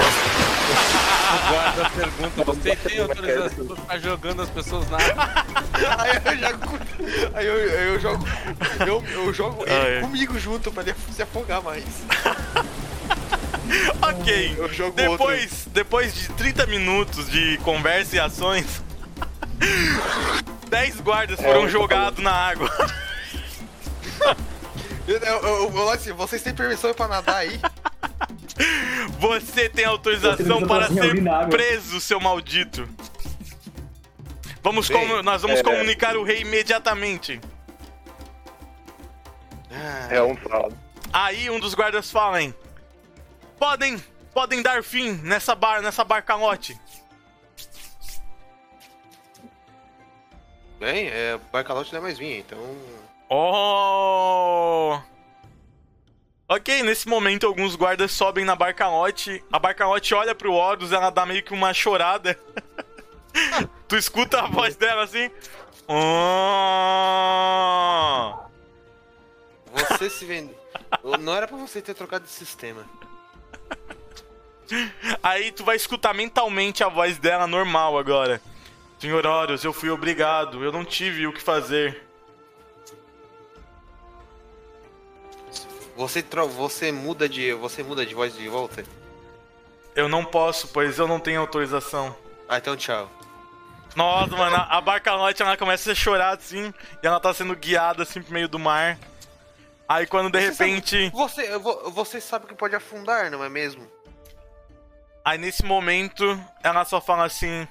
Guarda pergunta, você tem autorização pra ficar jogando as pessoas na água? Aí eu jogo. Aí eu, eu jogo. Eu, eu jogo ele Ah, é. comigo junto pra ele se afogar mais. Ok. Eu jogo Depois, depois de 30 minutos de conversa e ações, 10 guardas foram eu tô jogados na água. Eu, eu, eu, eu, assim, vocês têm permissão pra nadar aí? Você tem autorização para ser preso, seu maldito. Vamos Bem, nós vamos é- comunicar o rei imediatamente. Ah, É um fala. Aí um dos guardas fala, hein? Podem, podem dar fim nessa bar, nessa barcalote. Bem, é, Barcalote não é mais minha, então. Oh! Ok, nesse momento alguns guardas sobem na barcalote. A barcalote olha pro Horus, ela dá meio que uma chorada. tu escuta a voz dela assim? Oh! Você se vende. Não era pra você ter trocado de sistema. Aí tu vai escutar mentalmente a voz dela normal agora. Senhor Horus, eu fui obrigado. Eu não tive o que fazer. Você, você muda de. Você muda de voz de volta? Eu não posso, pois eu não tenho autorização. Ah, então tchau. Nossa, mano, a Barcalote ela começa a chorar assim, e ela tá sendo guiada assim pro meio do mar. Aí quando de Você repente. Você, vo- você sabe que pode afundar, não é mesmo? Aí nesse momento, ela só fala assim: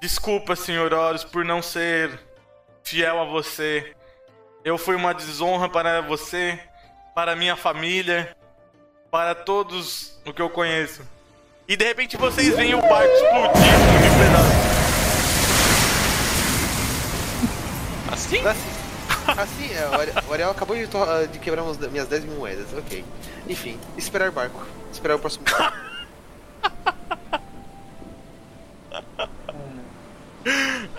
Desculpa, senhor Horus, por não ser fiel a você. Eu fui uma desonra para você, para minha família, para todos o que eu conheço. E de repente vocês veem o barco explodindo em pedaços. Assim? Assim, assim é, o Ari- o Ariel acabou de, to- de quebrar minhas 10 mil moedas, ok. Enfim, esperar barco. Esperar o próximo barco.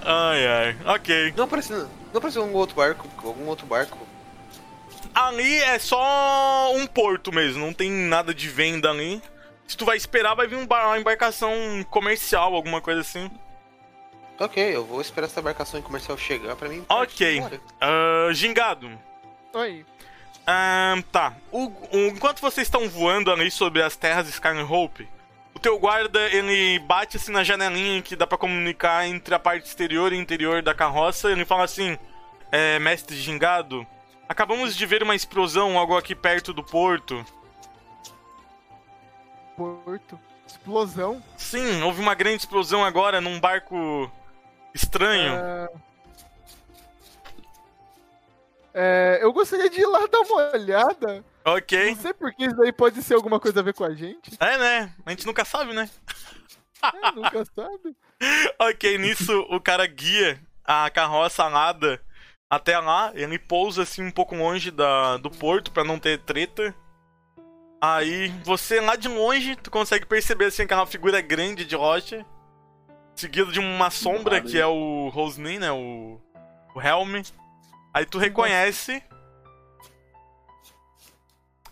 Ai, ai, ok. Não apareceu, não apareceu um outro barco, algum outro barco. Ali é só um porto mesmo, não tem nada de venda ali. Se tu vai esperar, vai vir um bar- uma embarcação comercial, alguma coisa assim. Ok, eu vou esperar essa embarcação comercial chegar pra mim. Ok. Ah, gingado. Oi. Ah, tá. O- o- enquanto vocês estão voando ali sobre as terras de Skyhope, o teu guarda ele bate assim na janelinha que dá pra comunicar entre a parte exterior e interior da carroça. Ele fala assim: é, Mestre Gingado, acabamos de ver uma explosão algo aqui perto do porto. Porto. Explosão. Sim, houve uma grande explosão agora num barco estranho. É... É, eu gostaria de ir lá dar uma olhada. Ok. Não sei porque isso daí pode ser alguma coisa a ver com a gente. É, né? A gente nunca sabe, né? É, nunca sabe. Ok, nisso o cara guia a carroça alada até lá. Ele pousa assim um pouco longe da, do porto pra não ter treta. Aí você lá de longe, tu consegue perceber assim aquela figura grande de rocha. Seguido de uma sombra que é o Rosnin, né? O, o Helm. Aí tu reconhece.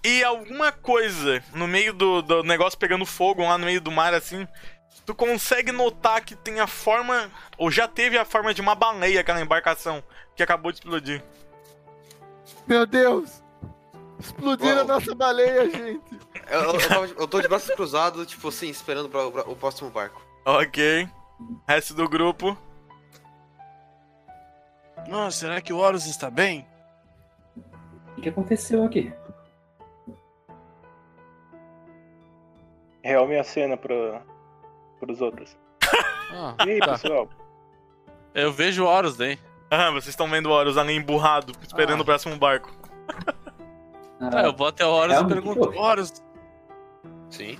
E alguma coisa no meio do, do negócio pegando fogo lá no meio do mar assim. Tu consegue notar que tem a forma. Ou já teve a forma de uma baleia aquela embarcação que acabou de explodir. Meu Deus! Explodiram a Uau. nossa baleia, gente. Eu, eu, eu tava- eu tô de braços cruzados, tipo assim, esperando pra, pra- o próximo barco. Ok. Resto do grupo. Nossa, será que o Horus está bem? O que que aconteceu aqui? Real minha cena pra, pros outros. Ah, E aí, tá. pessoal? Eu vejo o Horus daí. Ah, vocês estão vendo o Horus ali emburrado, esperando Ah. o próximo barco. Ah, eu vou até o Horus e Realmente, pergunto. Horus, Sim.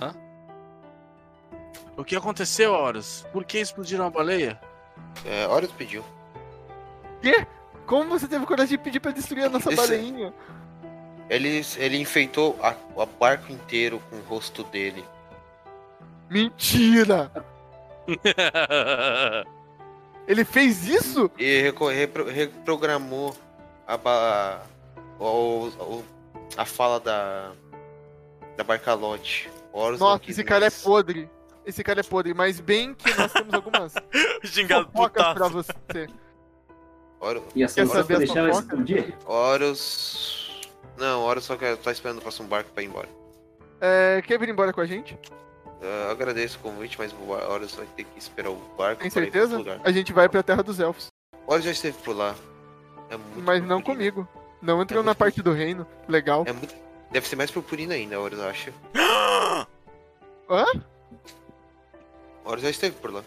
o que aconteceu, Horus? Por que explodiram a baleia? É, Horus pediu. Como você teve coragem de pedir pra destruir a nossa Esse- baleinha? Ele, ele enfeitou a- o barco inteiro com o rosto dele. Mentira! Ele fez isso? E repro- reprogramou a, o- o- a fala da, da Barcalote. Horus Nossa, esse cara é podre. Esse cara é podre, mas bem que nós temos algumas Gingado fofocas pra você. Horus, E a Quer solução saber foi a deixar ela explodir? Horus. Não, Horus só quer, tá esperando o próximo barco pra ir embora. É, quer vir embora com a gente? Eu agradeço o convite, mas o Horus vai ter que esperar o barco Tem certeza? lugar. A gente vai pra Terra dos Elfos. Horus já esteve por lá. É muito Mas não comigo. Não entrou É na parte do reino. Legal. É muito... Deve ser mais purpurina ainda, Horus, eu acho. Hã? Horus já esteve por lá.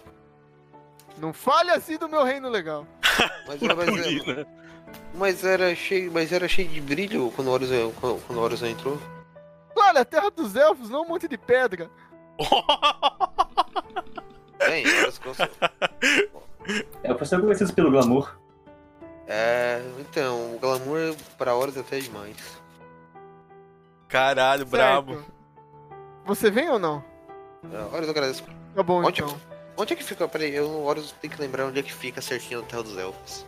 Não fale assim do meu reino legal. Mas, era- mas, era, mas era cheio, mas era cheio de brilho quando o Horus, quando, quando o Horus entrou. Olha, a Terra dos Elfos, não um monte de pedra. Bem, É, eu sou conhecido pelo glamour. É, então, o glamour pra Horus é até demais. Caralho, brabo. Você vem ou não? É, Horus, eu agradeço. Tá bom, Onde, então. onde é que fica? Peraí, eu, o Horus tem que lembrar onde é que fica certinho a Terra dos Elfos.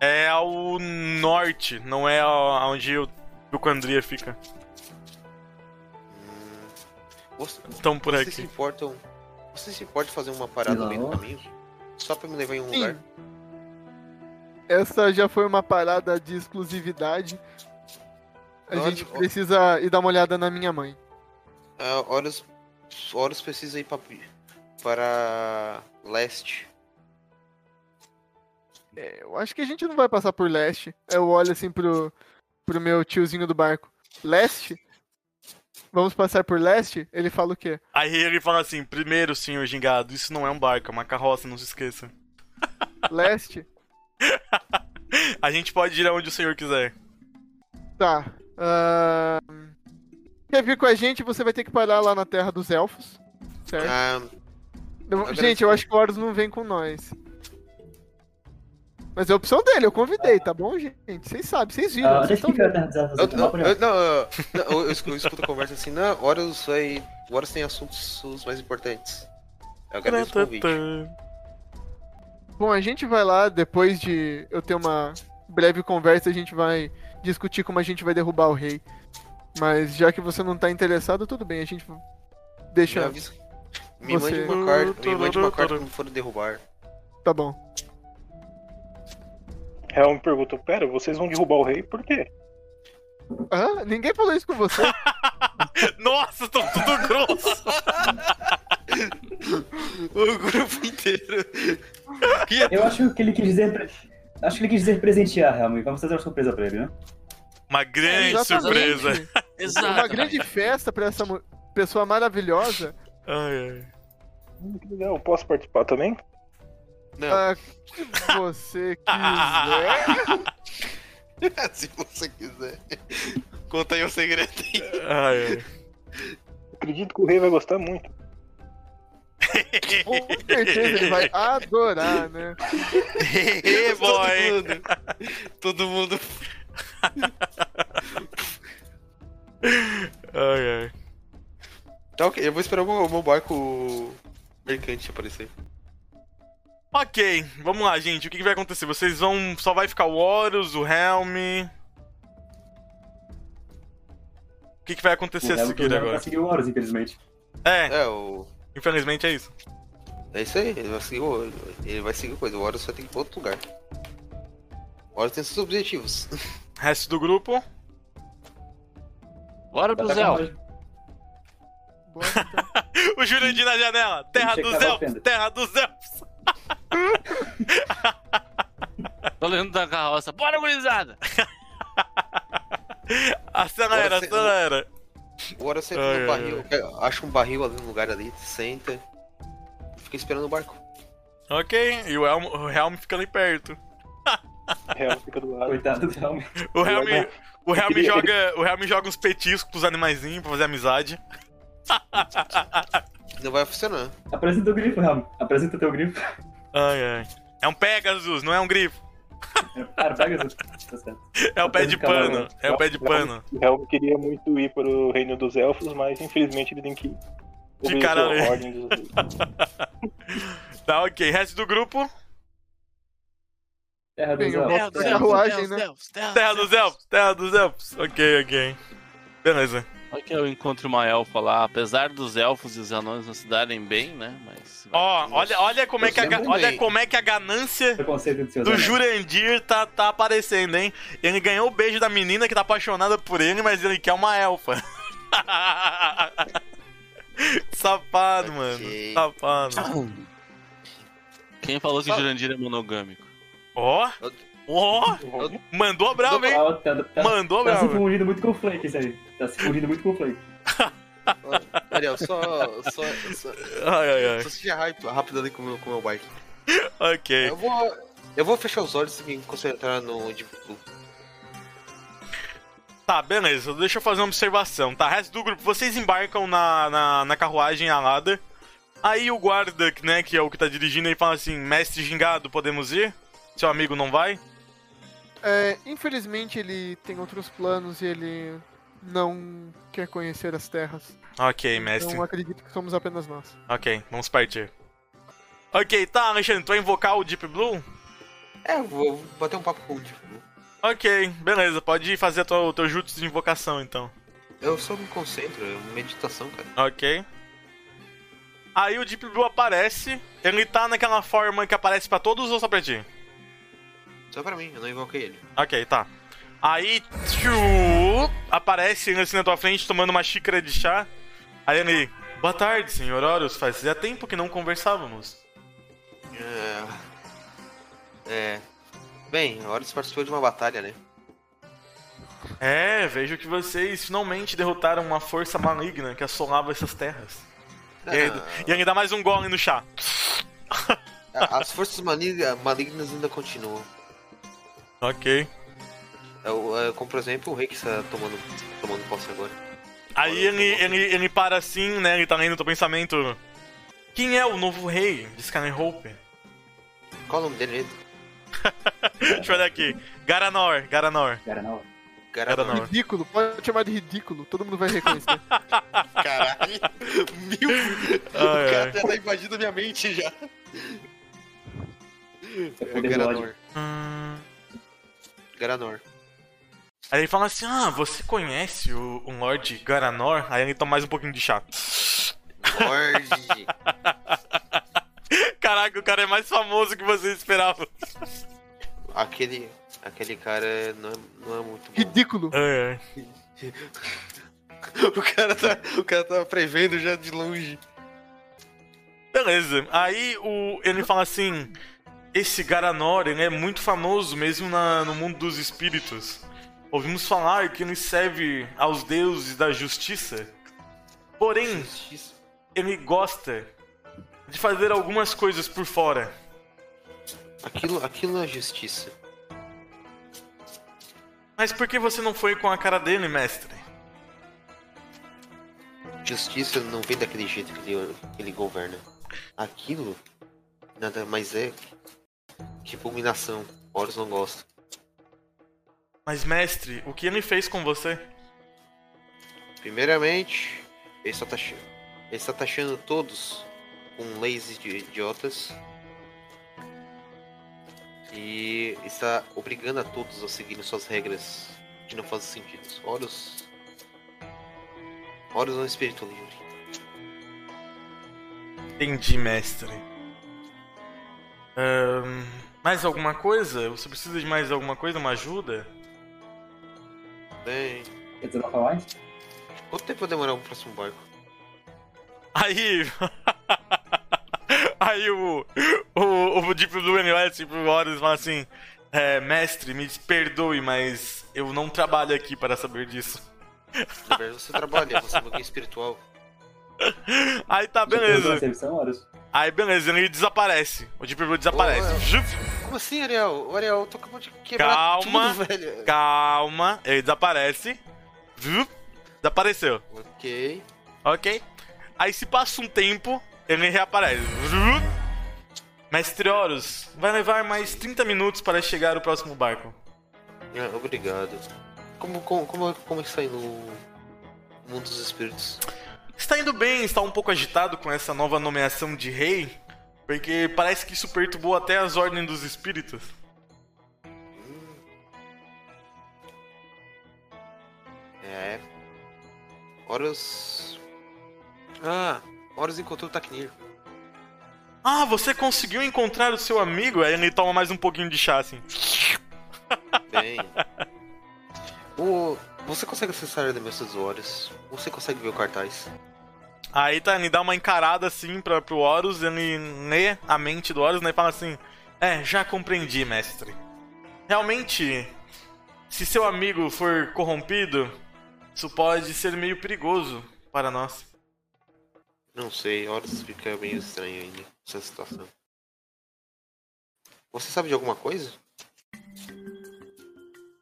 É ao norte, não é a- onde o Bucandria fica. Você, Estão por vocês se aqui. importam... Vocês se importam fazer uma parada no meio do caminho? Só pra me levar em um Sim. lugar. Essa já foi uma parada de exclusividade. A Olha, gente ó. precisa ir dar uma olhada na minha mãe. Ah, Horus, Horus precisa ir pra, para leste. É, eu acho que a gente não vai passar por leste. Eu olho assim pro, pro meu tiozinho do barco. Leste? Vamos passar por leste? Ele fala o quê? Aí ele fala assim: primeiro, senhor gingado, isso não é um barco, é uma carroça, não se esqueça. Leste? A gente pode ir aonde o senhor quiser. Tá. ahn, Quer vir com a gente? Você vai ter que parar lá na Terra dos Elfos. Certo? Ah, Eu- gente, eu acho que o Horus não vem com nós. Mas é a opção dele, eu convidei, tá bom, gente? Vocês sabem, vocês viram. Ah, estão eu, eu, não, eu- não, eu escuto, eu escuto a conversa assim, não, Horus vai. Horus tem assuntos os mais importantes. Eu agradeço o convite. Bom, a gente vai lá, depois de eu ter uma breve conversa, a gente vai discutir como a gente vai derrubar o rei. Mas já que você não tá interessado, tudo bem, a gente Me, deixa. avisa- me Você- mande uma carta, me mande uma carta quando for derrubar. Tá bom. Real me perguntou, pera, vocês vão derrubar o rei? Por quê? Ah, ninguém falou isso com você. Nossa, tô tudo grosso. O grupo inteiro. Eu acho que ele quis dizer. Acho que ele quis dizer presentear, realmente. Vamos fazer uma surpresa pra ele, né? Uma grande Exatamente. surpresa. Exato. Uma grande festa pra essa pessoa maravilhosa. Ai, ai. Que legal, eu posso participar também? Não, Ah, que você quiser. se você quiser. Conta aí o segredo aí. Ai, ai. Acredito que o rei vai gostar muito. Com certeza ele vai adorar, né? Hey, boy. Todo mundo. Todo mundo. Ai, ai. Tá ok, eu vou esperar o meu, o meu barco mercante aparecer. Ok, vamos lá, gente. O que, que vai acontecer? Vocês vão. Só vai ficar o Horus, o Helm. O que, que vai acontecer a O Helm seguir vai agora? seguir o Horus, infelizmente. É, É, o. infelizmente é isso. É isso aí, ele vai seguir o. Ele vai seguir coisa. O Horus vai ter que ir pra outro lugar. O Horus tem seus objetivos. Resto do grupo. Bora pro Vai Zé. atacar nós. Bora, então. O Jurandir na janela. Terra dos a elfos. Terra dos elfos. Tô lendo da carroça. Bora, gurizada! Acelera, Bora acelera. Horus senta Ai, no ai, barril. Acha um barril ali no lugar ali, senta. Fica esperando o barco. Ok, e o Helm, o Helm fica ali perto. Real fica do lado. Coitado do Helm. O Helm, o Helm queria- joga, o Helm joga uns petiscos pros animaizinhos pra fazer amizade. Não vai funcionar. Apresenta o grifo, Helm. Apresenta teu grifo. Ai, ai. É um Pegasus, não é um grifo. Cara, pega essa. Tá certo. É o pé de pano. É o pé de pano. O Real queria muito ir para o reino dos elfos, mas infelizmente ele tem que Ficar ali. ordem dos. Tá, ok. Resto do grupo. Terra dos Elfos. Terra dos elfos. Terra dos elfos. Ok, ok. Beleza. Olha que eu encontro uma elfa lá. Apesar dos elfos e os anões não se darem bem, né? Mas. Ó, olha, olha como é que a, olha bem. como é que a ganância do anéis. Jurandir tá, tá aparecendo, hein? Ele ganhou o beijo da menina que tá apaixonada por ele, mas ele quer uma elfa. Safado, mano. Ok. Safado. Quem falou que Só- Jurandir é monogâmico? Ó, ó, mandou a brava, hein? Ah, tá, tá, Mandou tá se brava. fundindo muito com o Flake, isso aí. Tá se fundindo muito com o Flake. Ariel, só. Só, só, Ai, ai, ai. só seja rápido, rápido ali com o meu, com o meu barco. Ok. Eu vou. Eu vou fechar os olhos e me concentrar no Deep Blue. Tá, beleza. Deixa eu fazer uma observação. Tá, resto do grupo, vocês embarcam na, na, na carruagem alada. Aí o guarda, né, que é o que tá dirigindo, ele fala assim: Mestre Gingado, podemos ir? Seu amigo não vai? É, infelizmente ele tem outros planos e ele não quer conhecer as terras. Ok, mestre. Então acredito que somos apenas nós. Ok, vamos partir. Ok, tá, Alexandre, tu vai invocar o Deep Blue? É, eu vou bater um papo com o Deep Blue. Ok, beleza, pode fazer o teu jutsu de invocação então. Eu só me concentro, é meditação, cara. Ok. Aí o Deep Blue aparece Ele tá naquela forma que aparece pra todos ou só pra ti? Só pra mim, eu não invoquei ele. Ok, tá. Aí, aparece assim na tua frente tomando uma xícara de chá. Aí ele, boa tarde, senhor Horus. Fazia tempo que não conversávamos. É. É. Bem, Horus participou de uma batalha, né? É, vejo que vocês finalmente derrotaram uma força maligna que assolava essas terras. E, ainda, e ainda mais um golem no chá. Ah, As forças malignas, malignas ainda continuam. Ok. É, o- é, como por exemplo o rei que está tomando, tomando posse agora. Aí ele, ele, ele para assim, né? Ele tá lendo teu pensamento. Quem é o novo rei de Skyhope? Qual o nome dele? Deixa eu olhar aqui. Garanor, Garanor. Garanor. Garanor. Ridículo, pode chamar de ridículo, todo mundo vai reconhecer. Caralho. Mil. Ai, o cara ai. até tá invadindo a minha mente já. É o Garanor. Hum, Garanor. Aí ele fala assim: Ah, você conhece o, o Lord Garanor? Aí ele toma mais um pouquinho de chá. Lorde. Caraca, o cara é mais famoso que você esperava. aquele. Aquele cara não é, não é muito bom. Ridículo. Ai, ai. o, cara tá, o cara tá prevendo já de longe. Beleza. Aí o, ele fala assim: Esse Garanor ele é muito famoso mesmo na- no mundo dos espíritos. Ouvimos falar que ele serve aos deuses da justiça. Porém, Justiça. ele gosta de fazer algumas coisas por fora. Aquilo, aquilo é justiça. Mas por que você não foi com a cara dele, mestre? Justiça não vem daquele jeito que ele, que ele governa. Aquilo nada mais é que abominação. Horus não gosta. Mas, mestre, o que ele fez com você? Primeiramente, ele está taxando, ele está taxando todos com leis de idiotas. E está obrigando a todos a seguirem suas regras que não fazem sentido. Horus. Horus é um espírito livre. Entendi, mestre. Ahn, mais alguma coisa? Você precisa de mais alguma coisa? Uma ajuda? Bem, Quer desabafar mais? quanto tempo vai demorar o próximo barco? Aí. Aí o. O, o Deep Blue assim pro Horus fala assim: é, Mestre, me perdoe, mas eu não trabalho aqui para saber disso. Na verdade, você trabalha, você é um espiritual. Aí tá, beleza. Aí beleza, ele desaparece. O Deep Blue desaparece. Jup. Como assim, Ariel? O Ariel, tô acabando de quebrar Calma. tudo, velho. Calma, ele desaparece. Desapareceu. Ok. Ok? Aí se passa um tempo, ele reaparece. Mestre Horus, vai levar mais 30 minutos para chegar o próximo barco. Ah, obrigado. Como, como, como, como está indo o mundo dos espíritos? Está indo bem, está um pouco agitado com essa nova nomeação de rei, porque parece que isso perturbou até as ordens dos espíritos. É. Horus. Ah, Horus encontrou o Taknir. Ah, você conseguiu encontrar o seu amigo? Aí ele toma mais um pouquinho de chá, assim. Bem. o, você consegue acessar a dimensão dos Horus? Você consegue ver o cartaz? Aí tá, ele dá uma encarada assim pra, pro Horus, ele lê a mente do Horus né, e fala assim: É, já compreendi, mestre. Realmente, se seu amigo for corrompido, isso pode ser meio perigoso para nós. Não sei, Horus fica meio estranho ainda essa situação. Você sabe de alguma coisa?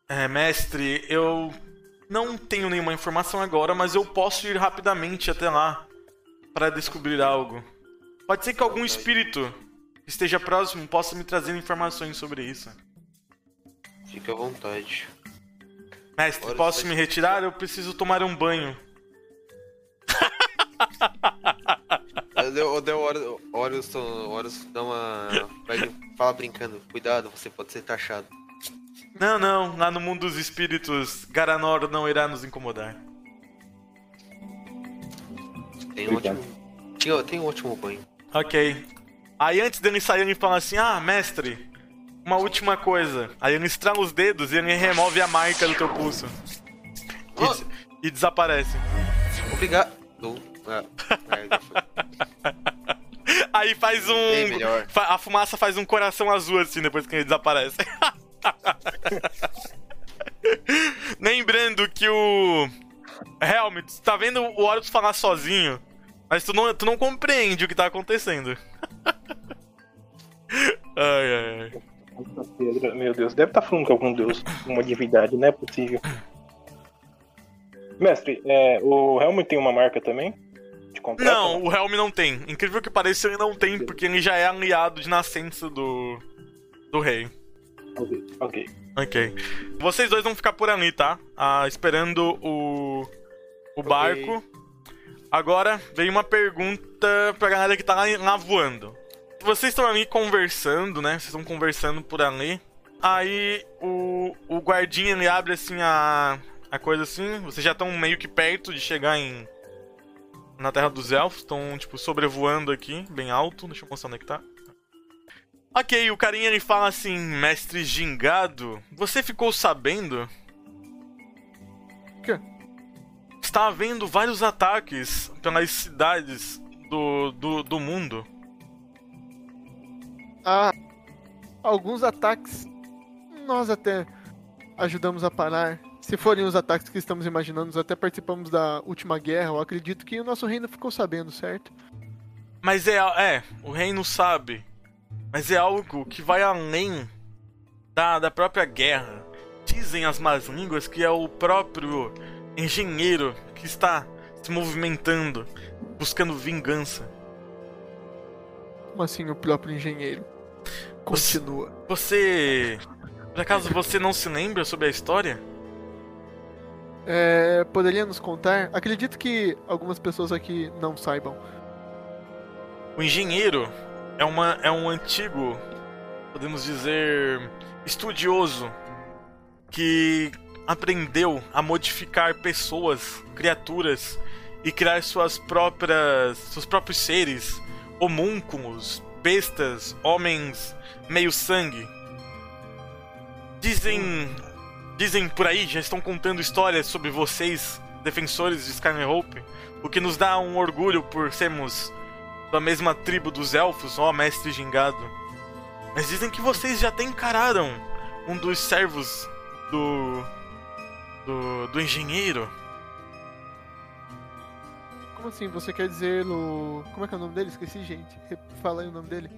É, mestre, eu não tenho nenhuma informação agora, mas eu posso ir rapidamente até lá para descobrir algo. Pode ser que algum espírito que esteja próximo possa me trazer informações sobre isso. Fique à vontade. Mestre, Horus posso me retirar? Eu preciso tomar um banho. O Del Horus, Horus, dá uma. Fala brincando, cuidado, você pode ser taxado. Não, não, lá no mundo dos espíritos, Garanor não irá nos incomodar. Tem um Obrigado. Tinha- Tem um ótimo banho. Ok. Aí antes dele sair, ele fala assim: Ah, mestre, uma última coisa. Aí ele estrala os dedos e ele remove a marca do teu pulso. E, des- e desaparece. Obrigado. Ah, é. Aí faz um. A fumaça faz um coração azul assim depois que ele desaparece. Lembrando que o. Helmet, tu tá vendo o Horus falar sozinho, mas tu não, tu não compreende o que tá acontecendo. ai, ai, ai. Pedro, meu Deus, deve estar falando com algum deus, uma divindade, não é possível. Mestre, é, o Helmut tem uma marca também? Contrato? Não, o Helm não tem. Incrível que pareça, ele não tem, porque ele já é aliado de nascença do. do rei. Ok, ok. Ok. Vocês dois vão ficar por ali, tá? Ah, esperando o. o barco. Agora veio uma pergunta pra galera que tá lá, lá voando. Vocês estão ali conversando, né? Vocês estão conversando por ali. Aí o, o guardinha ele abre assim a, a coisa assim. Vocês já estão meio que perto de chegar em. Na Terra dos Elfos. Estão, tipo, sobrevoando aqui, bem alto. Deixa eu mostrar onde é que tá. Ok, o carinha ele fala assim, mestre gingado, você ficou sabendo? Quê? Está havendo vários ataques pelas cidades do, do, do mundo. Ah, alguns ataques nós até ajudamos a parar. Se forem os ataques que estamos imaginando, nós até participamos da última guerra. Eu acredito que o nosso reino ficou sabendo, certo? Mas é, é, o reino sabe. Mas é algo que vai além da, da própria guerra. Dizem as más línguas que é o próprio engenheiro que está se movimentando, buscando vingança. Como assim o próprio engenheiro? Continua. Você. Por acaso você não se lembra sobre a história? É, poderia nos contar? Acredito que algumas pessoas aqui não saibam. O engenheiro é, uma, é um antigo, podemos dizer, estudioso que aprendeu a modificar pessoas, criaturas e criar suas próprias, seus próprios seres, homúnculos, bestas, homens meio sangue. Dizem, dizem por aí, já estão contando histórias sobre vocês, defensores de Skyrim o que nos dá um orgulho por sermos da mesma tribo dos elfos, ó mestre gingado. Mas dizem que vocês já até encararam um dos servos do. do. do engenheiro. Como assim? Você quer dizer o. Como é que é o nome dele? Esqueci, gente. Fala aí o nome dele.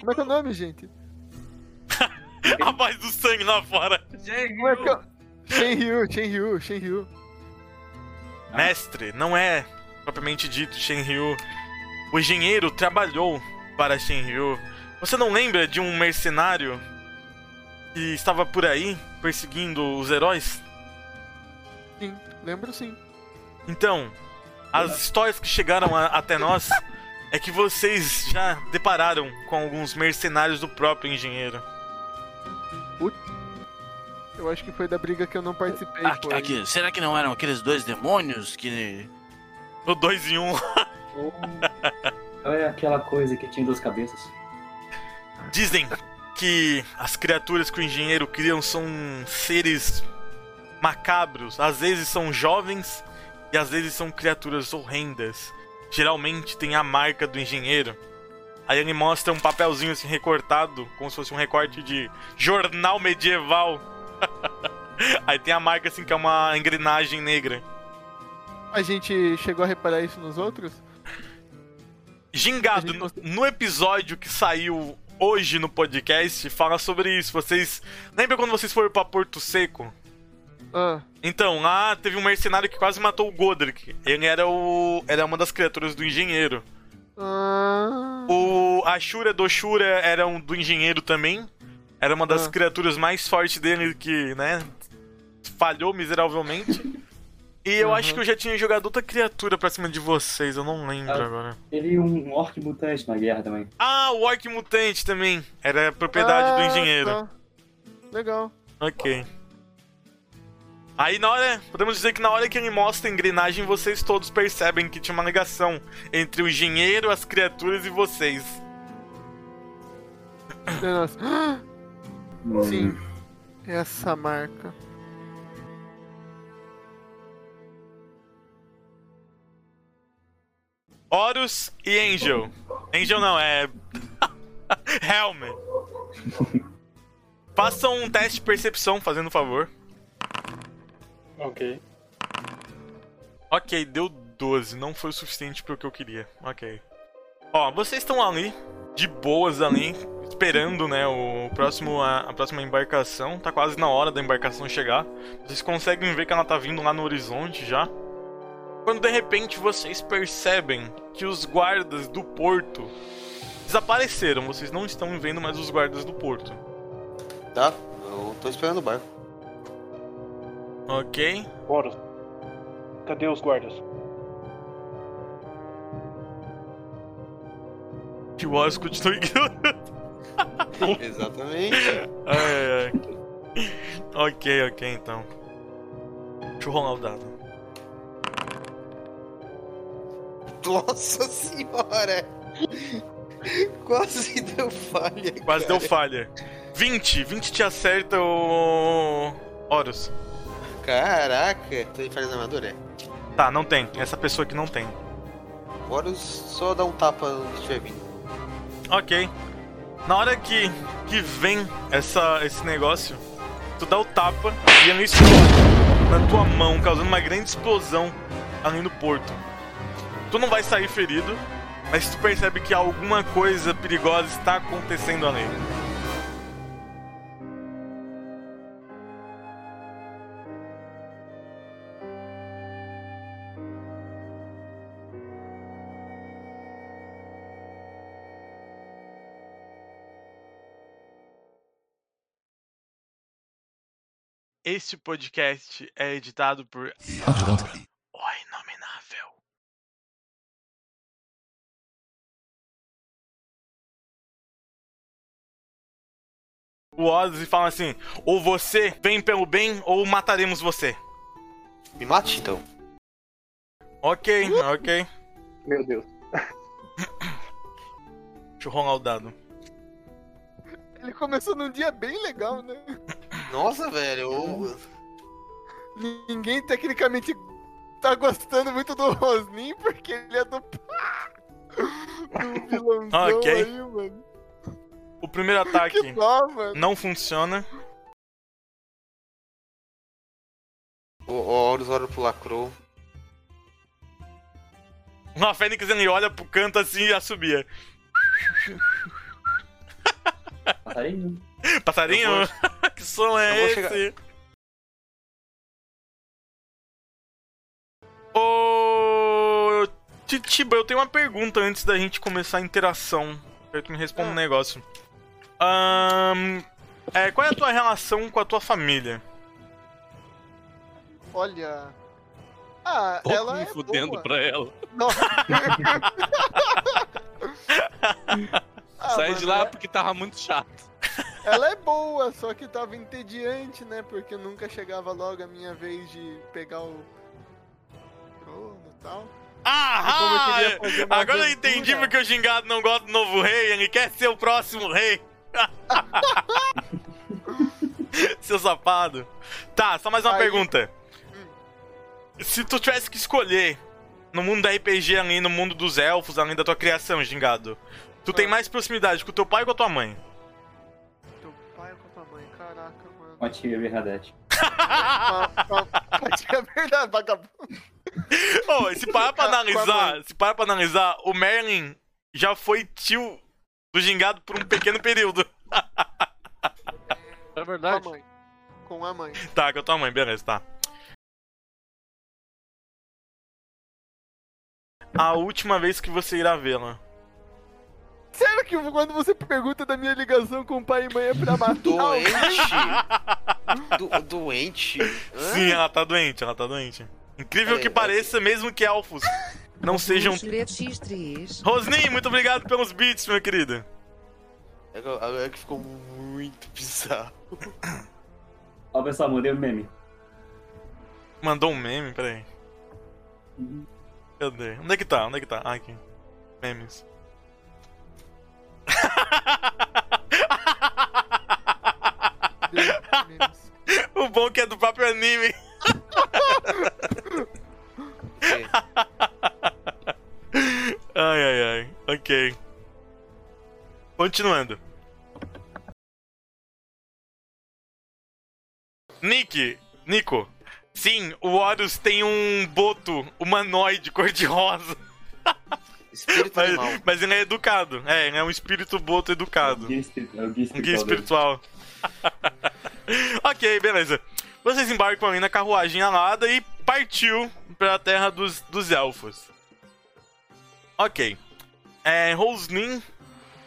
Como é que é o nome, gente? A voz do sangue lá fora. É é? Shenryu, Shenryu, Shenryu. Mestre, não é propriamente dito Shenryu. O engenheiro trabalhou para Shenryu. Você não lembra de um mercenário que estava por aí perseguindo os heróis? Sim, lembro sim. Então, as histórias que chegaram a- até nós é que vocês já depararam com alguns mercenários do próprio engenheiro. Eu acho que foi da briga que eu não participei. Aqui, foi. aqui, será que não eram aqueles dois demônios que. O 2 em 1. Um. É aquela coisa que tinha duas cabeças. Dizem que as criaturas que o engenheiro cria são seres macabros. Às vezes são jovens e às vezes são criaturas horrendas. Geralmente tem a marca do engenheiro. Aí ele mostra um papelzinho assim recortado, como se fosse um recorte de jornal medieval. Aí tem a marca assim que é uma engrenagem negra. A gente chegou a reparar isso nos outros? Gingado, gente no, no episódio que saiu hoje no podcast, fala sobre isso. Vocês. Lembra quando vocês foram pra Porto Seco? Ah, Então, lá teve um mercenário que quase matou o Godric. Ele era o. Era uma das criaturas do engenheiro. ah, O Ashura do Shura era um do engenheiro também. Era uma das Ah. criaturas mais fortes dele que, né? Falhou miseravelmente. E eu acho Aham. que eu já tinha jogado outra criatura pra cima de vocês, eu não lembro Ah. agora. Ele e um orc mutante na guerra também. Ah, o Orc Mutante também. Era propriedade do ah, engenheiro. tá. Legal. Ok. Aí na hora, podemos dizer que na hora que ele mostra a engrenagem, vocês todos percebem que tinha uma ligação entre o engenheiro, as criaturas e vocês. Nossa. Sim. Essa marca. Horus e Angel. Angel não, é. Helm. Façam um teste de percepção, fazendo um favor. Ok. Ok, deu 12. Não foi o suficiente pro que eu queria. Ok. Ó, vocês estão ali, de boas ali, esperando, né, o próximo, a, a próxima embarcação. Tá quase na hora da embarcação chegar. Vocês conseguem ver que ela tá vindo lá no horizonte já. Quando de repente vocês percebem que os guardas do porto desapareceram. Vocês não estão vendo mais os guardas do porto. Tá, eu tô esperando o barco. Ok. Horus. Cadê os guardas? Que o Horus continua ignorando. Exatamente. Ai, ai, ai. ok, ok, então. Deixa eu rolar o dado. Nossa senhora! Quase deu falha. Quase cara. deu falha. 20, 20 te acerta o. Horus. Caraca, tem falha na armadura? Tá, não tem. Essa pessoa aqui não tem. Horus só dá um tapa onde estiver vindo. Ok. Na hora que, que vem essa, esse negócio, tu dá o tapa e ele explode na tua mão, causando uma grande explosão ali no porto. Tu não vai sair ferido, mas tu percebe que alguma coisa perigosa está acontecendo ali. Este podcast é editado por O Inominável. O Ozzy fala assim: ou você vem pelo bem, ou mataremos você. Me mate então. Ok, ok. Meu Deus. Deixa eu rolar o dado. Ele começou num dia bem legal, né? Nossa, velho. eu- Ninguém tecnicamente tá gostando muito do Rosnin porque ele é do. do vilãozão Ok. aí, mano. O primeiro Que ataque dó, não funciona. O Horus olha pro Lacro. Uma Fênix ele olha pro canto assim e assobia. Passarinho. Passarinho? que som é Eu vou esse? chegar- Ô. Titiba, eu tenho uma pergunta antes da gente começar a interação. Quero que me responda um negócio. Ahn, é, qual é a tua relação com a tua família? Olha. Ah, Pouco ela me é fudendo boa. pra ela. Não. Ah, Sai mano, de lá é- porque tava muito chato. Ela é boa, só que tava entediante, né? Porque nunca chegava logo a minha vez de pegar o trono e tal. Ah, uma agora eu entendi porque o Gingado não gosta do novo rei, ele quer ser o próximo rei. Seu safado. Tá, só mais uma Aí- pergunta. Se tu tivesse que escolher no mundo da RPG ali, no mundo dos elfos, além da tua criação, Gingado, tu tem Ah. mais proximidade com o teu pai ou com a tua mãe? Teu pai ou com a tua mãe? Caraca, mano. Com a tia Bernadette. Verdade, vagabundo. Ô, se parar pra Com analisar, se parar pra analisar, o Merlin já foi tio do Gingado por um pequeno período. É Com a verdade. mãe. Com a mãe. Tá, com a tua mãe, beleza, tá. A última vez que você irá vê-la. Sério que quando você pergunta da minha ligação com pai e mãe é pra matar? Doente? Do- doente? Sim, ela tá doente, ela tá doente. Incrível É, que é. pareça, mesmo que elfos não sejam. X3. Rosnin, muito obrigado pelos beats, meu querido. Agora agora que ficou muito bizarro. Ó, pessoal, mandei o meme. Mandou um meme, peraí. Cadê? Onde é que tá? Onde é que tá? Ah, aqui. Memes. Memes. o bom que é do próprio anime. Ai, ai, ai. Ok. Continuando. Nick, Nico. Sim, o Horus tem um boto humanoide cor-de-rosa. Espírito Mas, animal. mas ele é educado. É, ele é um espírito boto educado. Guia espiritual. É o guia Um guia espiritual. espiritual. ok, beleza. Vocês embarcam ali na carruagem alada e partiu pra terra dos, dos elfos. Ok. É, Roslin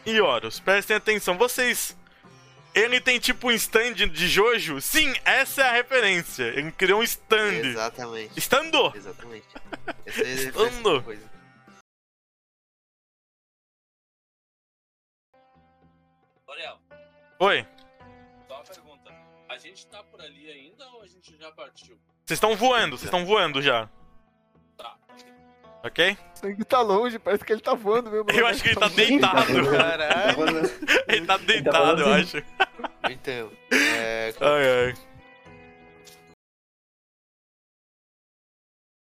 e Horus, prestem atenção. Vocês. Ele tem tipo um stand de Jojo? Sim, essa é a referência. Ele criou um stand. Exatamente. Estando! Exatamente. Essa é Estando. coisa. Ariel, Oi, só uma pergunta. A gente tá por ali ainda ou a gente já partiu? vocês estão voando, vocês estão voando já. Tá. Ok? O sangue tá longe, parece que ele tá voando mesmo. Eu acho que ele tá deitado. Caralho. Ele tá deitado, eu acho. Então, é, Ai, ai.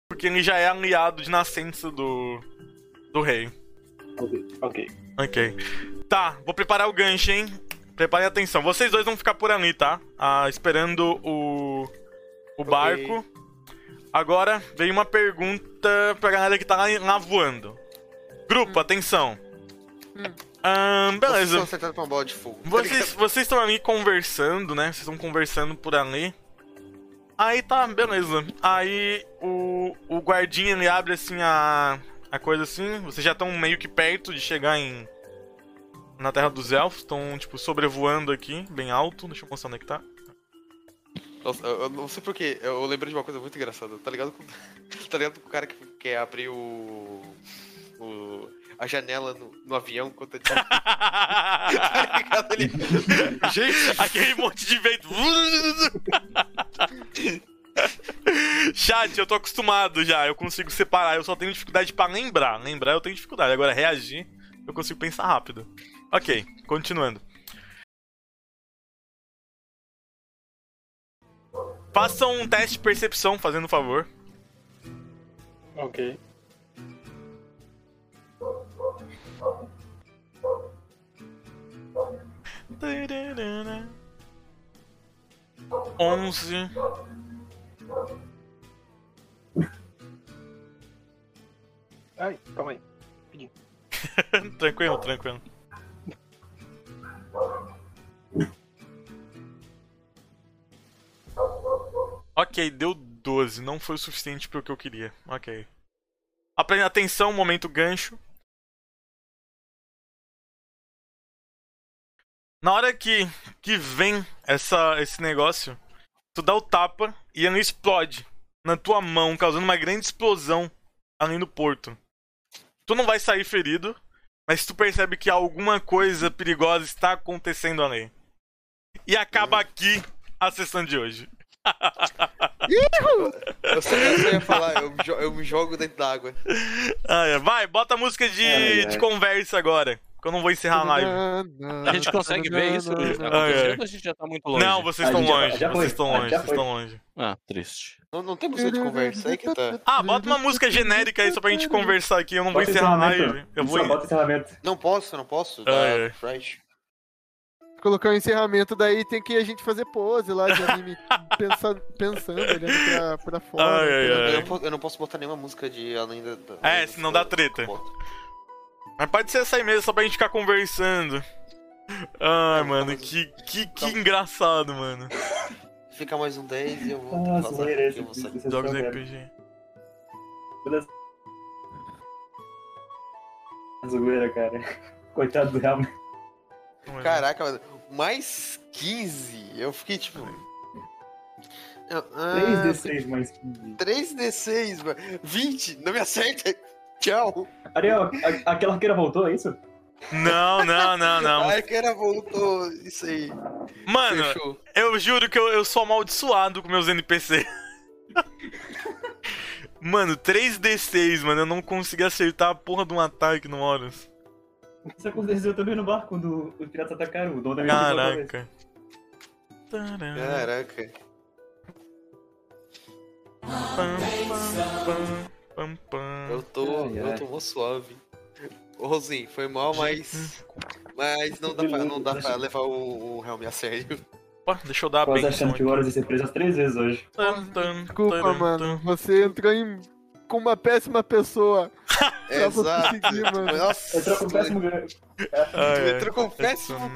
Porque ele já é aliado de nascença do. do rei. Ok, Ok. Ok. Tá, vou preparar o gancho, hein? Prepare atenção. Vocês dois vão ficar por ali, tá? Ah, esperando o. o barco. Agora veio uma pergunta pra galera que tá lá, lá voando. Grupo, atenção. Hum. Vocês beleza. estão acertando pra uma bola de fogo. tá Vocês vocês estão ali conversando, né? Vocês estão conversando por ali. Aí tá, beleza. Aí o, o guardinha ele abre assim a, a coisa assim. Vocês já estão meio que perto de chegar em. Na Terra dos Elfos. Estão, tipo, sobrevoando aqui, bem alto. Deixa eu mostrar onde é que tá. Nossa, eu, eu não sei porquê, eu lembro de uma coisa muito engraçada. Tá ligado com, tá ligado com o cara que quer abrir o. o a janela no, no avião enquanto ele tá. tá ligado? Gente, Aquele monte de vento. Chat, eu tô acostumado já. Eu consigo separar. Eu só tenho dificuldade pra lembrar. Lembrar eu tenho dificuldade. Agora, reagir, eu consigo pensar rápido. Ok, continuando. Façam um teste de percepção, fazendo um favor. Ok. Onze. Ai, calma aí. tranquilo, tranquilo. Ok, deu 12. Não foi o suficiente pro que eu queria. Ok. Aprenda atenção, momento gancho. Na hora que, que vem essa, esse negócio, tu dá o tapa e ele explode na tua mão, causando uma grande explosão além do porto. Tu não vai sair ferido, mas tu percebe que alguma coisa perigosa está acontecendo ali. E acaba aqui a sessão de hoje. Eu só eu só ia falar, eu, eu me jogo dentro d'água. Ah. Vai, bota a música de, Ai, ai. de conversa agora. Que eu não vou encerrar a live. A gente consegue ver isso acontecendo ai. ou a gente já tá muito longe? Não, vocês estão já- longe. já foi. Vocês estão Ah, longe, já vocês estão longe. Ah, triste. Não, não tem música de conversa, aí que tá. Ah, bota uma música genérica aí só pra gente conversar aqui. Eu não vou Bota encerrar a live. Eu vou. Só bota encerramento. Não posso, não posso. Ah, Tá é. fresh. Colocar o encerramento, daí tem que a gente fazer pose lá de anime pensa, pensando, olhando pra, pra fora. Ai, ai, ai. Eu não, posso, eu não posso botar nenhuma música de além da. da- É, senão dá treta. Mas pode ser essa aí mesmo, só pra gente ficar conversando. Ai, mano, que, que, que engraçado, mano. Fica mais um 10 e eu vou Ah, vazar. esse. eu vou sair. é Jogos. RPG. Beleza. Zoeira, cara. Coitado do Real. Caraca, mano, mais 15. Eu fiquei tipo. Eu- ah, 3d6 mais 15. 3d6, mano. 20, não me acerta. Tchau. Ariel, a- aquela arqueira voltou, é isso? Não, não, não, não. Ai, que era voltou. Isso aí. Mano, Fechou. eu juro que eu, eu sou amaldiçoado com meus NPC. Mano, 3D6, mano. Eu não consegui acertar a porra de um ataque no Horus. Isso aconteceu também no barco quando os piratas atacaram. O dono da minha. Caraca. Caraca. pam, pam, pam, pam. Eu tô. Ai, Eu tô mó suave. Ô, Rosinho, foi mal, mas. Mas não dá pra, não dá pra levar o, o Helm a sério. Opa, deixa eu dar a Quase benção achando que Horus ia ser preso três vezes hoje. Desculpa, mano. Você entrou em... com uma péssima pessoa. Você Exato. conseguir, mano. Nossa, Entrou com um péssimo ganho. Ai, entrou com um péssimo,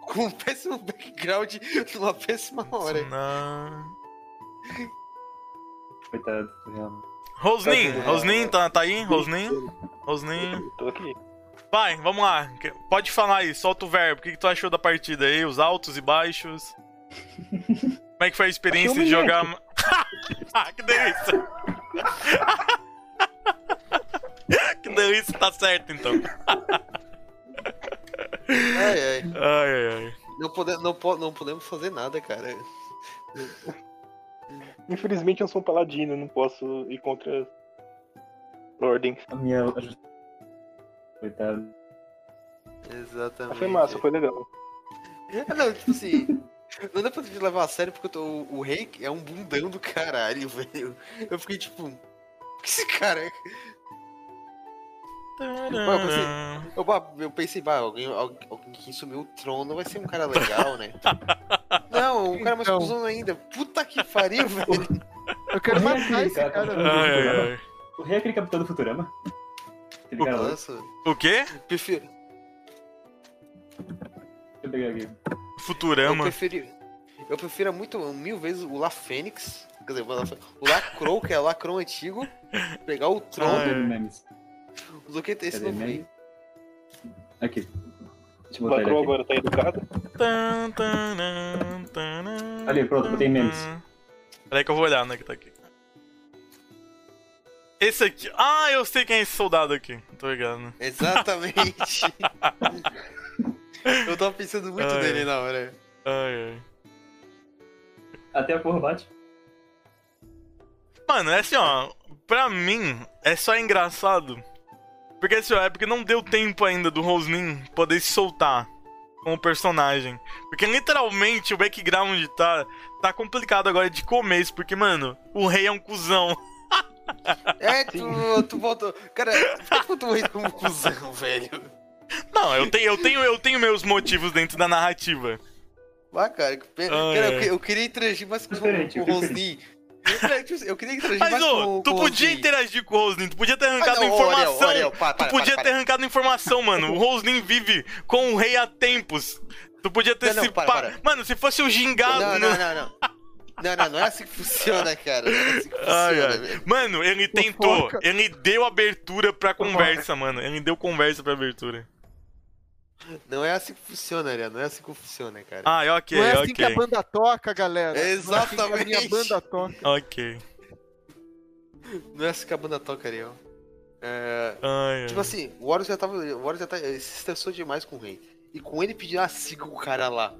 com um péssimo background numa péssima hora. Coitado, realmente. Rosnin, Rosnin, tá, tá aí? Rosnin? Rosnin. Tô aqui. Vai, vamos lá. Pode falar aí, solta o verbo. O que, que tu achou da partida aí? Os altos e baixos? Como é que foi a experiência de humilhante. jogar. ah, que delícia! que delícia, tá certo então. Ai, ai. Ai, ai, ai. Não, pode, não, não podemos fazer nada, cara. Infelizmente eu sou um paladino, não posso ir contra ordens. A minha. Coitado. Exatamente. Mas foi massa, foi legal. Ah, Não, tipo assim. Não dá pra te levar a sério porque eu tô- o, o rei é um bundão do caralho, velho. Eu fiquei tipo. "O que esse cara é?" Eu, ba- eu pensei, bah, alguém, alguém, que assumiu o trono vai ser um cara legal, né? Não, um cara mais Então. cuzão ainda. Puta que pariu, velho. Eu quero O matar esse cara. O rei é aquele capitão do Futurama. Aquele cara lá. O quê? prefiro, Deixa eu pegar aqui. eu Futurama. preferi. Eu prefiro muito, mil vezes o La Fênix. Quer dizer, o La Fê- o Lacrou, que é o Lacrão antigo. Pegar o Ah, trono é. Do que ter esse rei. Aqui. Deixa eu O botar ele Lacrou aqui. agora tá educado. Tan, taran, taran, Ali, pronto, botei memes. Peraí que eu vou olhar, né, que tá aqui. Esse aqui. Ah, eu sei quem é esse soldado aqui. Tô ligado. Exatamente. eu tava pensando muito Ai. nele na hora. Ai, ai. Até a porra bate. Mano, é assim, ó. Pra mim, é só engraçado. Porque assim, ó, é porque não deu tempo ainda do Rosnin poder se soltar como personagem. Porque literalmente o background tá, tá complicado agora de começo. Porque, mano, o rei é um cuzão. É, tu, tu voltou. Cara, por que tu botou ele como cuzão, velho? Não, eu tenho, eu tenho, eu tenho meus motivos dentro da narrativa. Ah, cara, que pena. Ai, cara, eu, ai. que- eu queria interagir mais com, Diferente, com o diferente. Rosnin. Eu, queria interagir Mas, mais ô, com, tu com o podia interagir com o Rosnin, tu podia ter Ah, arrancado informação. Ariel, Ariel, para, para, tu podia para, ter arrancado informação, mano. O Rosnin vive com o rei há tempos. Tu podia ter Não, não, se para, pa- para. Mano, se fosse o gingado. Não, no- não, não, não. Não, não, não é assim que funciona, cara. Não é assim que funciona. Mano, ele tentou. Ele deu abertura pra conversa, mano. Ele deu conversa pra abertura. Não é assim que funciona, Ariel. Não é assim que funciona, cara. Ah, ok, Não é assim ok. que a banda toca, galera. Não é assim que a Exatamente. minha banda toca. Ok. Não é assim que a banda toca, Ariel. É, Ai, ai. Tipo assim, o Horus já tava. O Horus já tá, ele se estressou demais com o rei. E com ele pedir ah, siga o cara lá.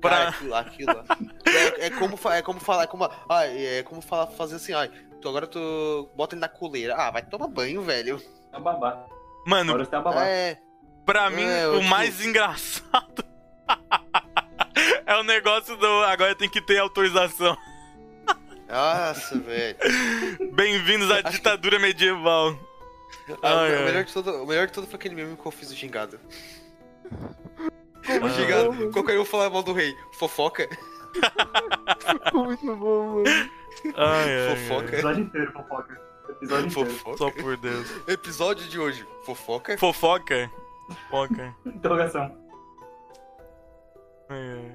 Pra- Cara, aquilo, aquilo lá. é, é como, é como falar, é como. Ah, é como falar, fazer assim, ah, tu agora tu bota ele na coleira. Ah, vai tomar banho, velho. É um babá. Mano, Agora você tem uma babá. É. pra mim, É, o mais engraçado é o negócio do. Agora tem que ter autorização. Nossa, velho. Bem-vindos à ditadura medieval. Ah, Ai, o, ai. melhor de tudo, o melhor de tudo foi aquele meme que eu fiz do gingado. Como O gingado, qualquer um falar mal do rei. Fofoca. Ficou muito bom, mano. Ai, ai, Fofoca. Episódio inteiro, fofoca. Episódio inteiro. Fofoca. Só por Deus. Episódio de hoje. Fofoca. Fofoca? Fofoca. Interrogação. Ai.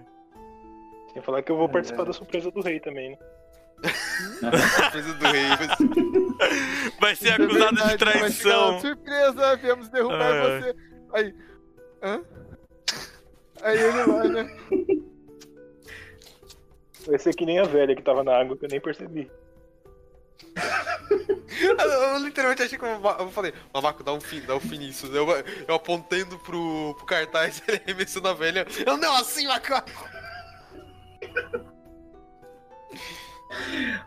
Sem falar que eu vou participar da surpresa do rei também, né? Surpresa do rei. mas- Vai ser É acusado de traição. Surpresa, viemos derrubar ai. você. Aí. Hã? Aí ele vai, né? Vai ser que nem a velha que tava na água que eu nem percebi. Eu, eu literalmente achei que eu, eu falei, Mamaco, dá um fim, dá um fim nisso. Eu, eu apontando pro, pro cartaz, ele arremessando a velha. Eu não, assim, macaco.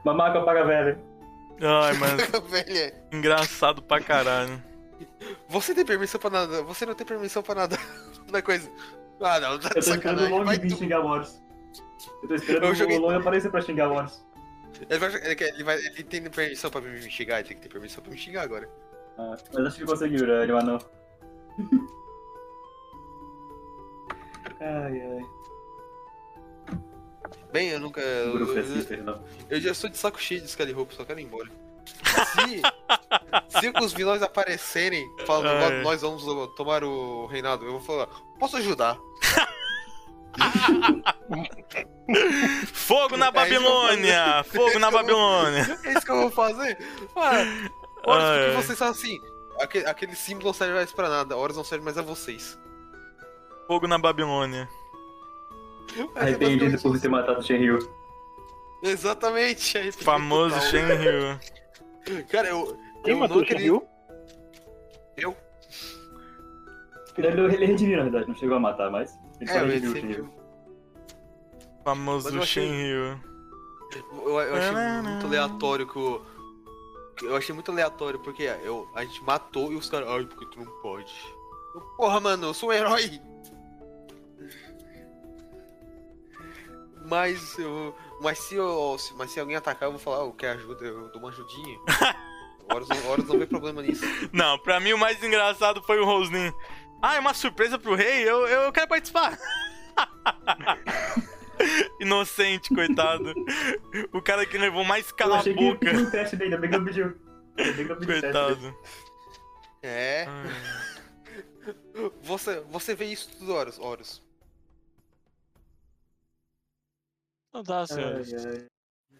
Mamaco apaga velho. Ai, mano, engraçado pra caralho. você tem permissão pra nadar? Você não tem permissão pra nadar na coisa. Ah, não, tá Eu de tô esperando o. Long vir xingar o Horus. Eu tô esperando Eu joguei- o Long aparecer pra xingar o Horus. Ele, vai, ele, quer- ele, vai, ele tem permissão pra me xingar, ele tem que ter permissão pra me xingar agora. Ah, mas acho que conseguiu, né, ele não. ai, ai. Bem, eu nunca. Eu, Bruno eu, não. eu já estou de saco cheio de Scully Hope, só quero ir embora. Se, se os vilões aparecerem falando, Ai. nós vamos tomar o reinado, eu vou falar, posso ajudar? Fogo na É Babilônia! Fogo na Babilônia! É isso que eu vou fazer? Porque ai. vocês são assim. Aquele, aquele símbolo não serve mais pra nada, horas não serve mais a vocês. Fogo na Babilônia. É Arrependido basicamente por ter matado Shenryu. isso. Exatamente. arrependido Famoso total. Shenryu. Cara, eu. Quem eu matou o Shenryu? Eu? Ele, ele redimiu, na verdade, não chegou a matar, mas. Ele É. Shenryu. Mas Famoso eu achei- Shenryu. Eu, eu achei muito aleatório que o. Eu achei muito aleatório porque eu, a gente matou e os caras. Ai, porque tu não pode. Eu, Porra, mano, eu sou um herói! Mas eu. Mas se eu. Mas se alguém atacar, eu vou falar, eu quero ajuda, eu dou uma ajudinha. Horas não, horas não vê problema nisso. Não, pra mim o mais engraçado foi o Roslin. Ah, é uma surpresa pro rei? Eu, eu quero participar. Inocente, coitado. O cara que levou mais Eu cala a boca. um teste dele, ainda bem que eu eu pedi. Coitado. É. Ai. Você, você vê isso tudo horas, horas. Não tá, senhores. Ai, ai.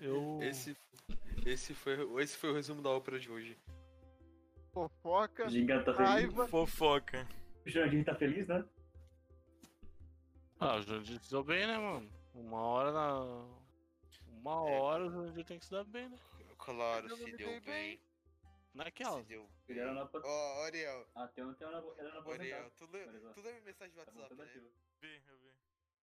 Eu. Esse, esse, foi, esse foi o resumo da ópera de hoje. Fofoca, tá feliz. raiva. Fofoca. O Jandir tá feliz, né? Ah, o Jandir se deu bem, né, mano? Uma hora na. Uma hora o Jandir tem que se dar bem, né? Claro, se deu bem. Naquela. Se deu era na... Ó, Ariel, Ah, tem um, tem um, na- ele era na Ariel, tu, lê, tu minha mensagem de Tá WhatsApp, né? Vi, eu vi.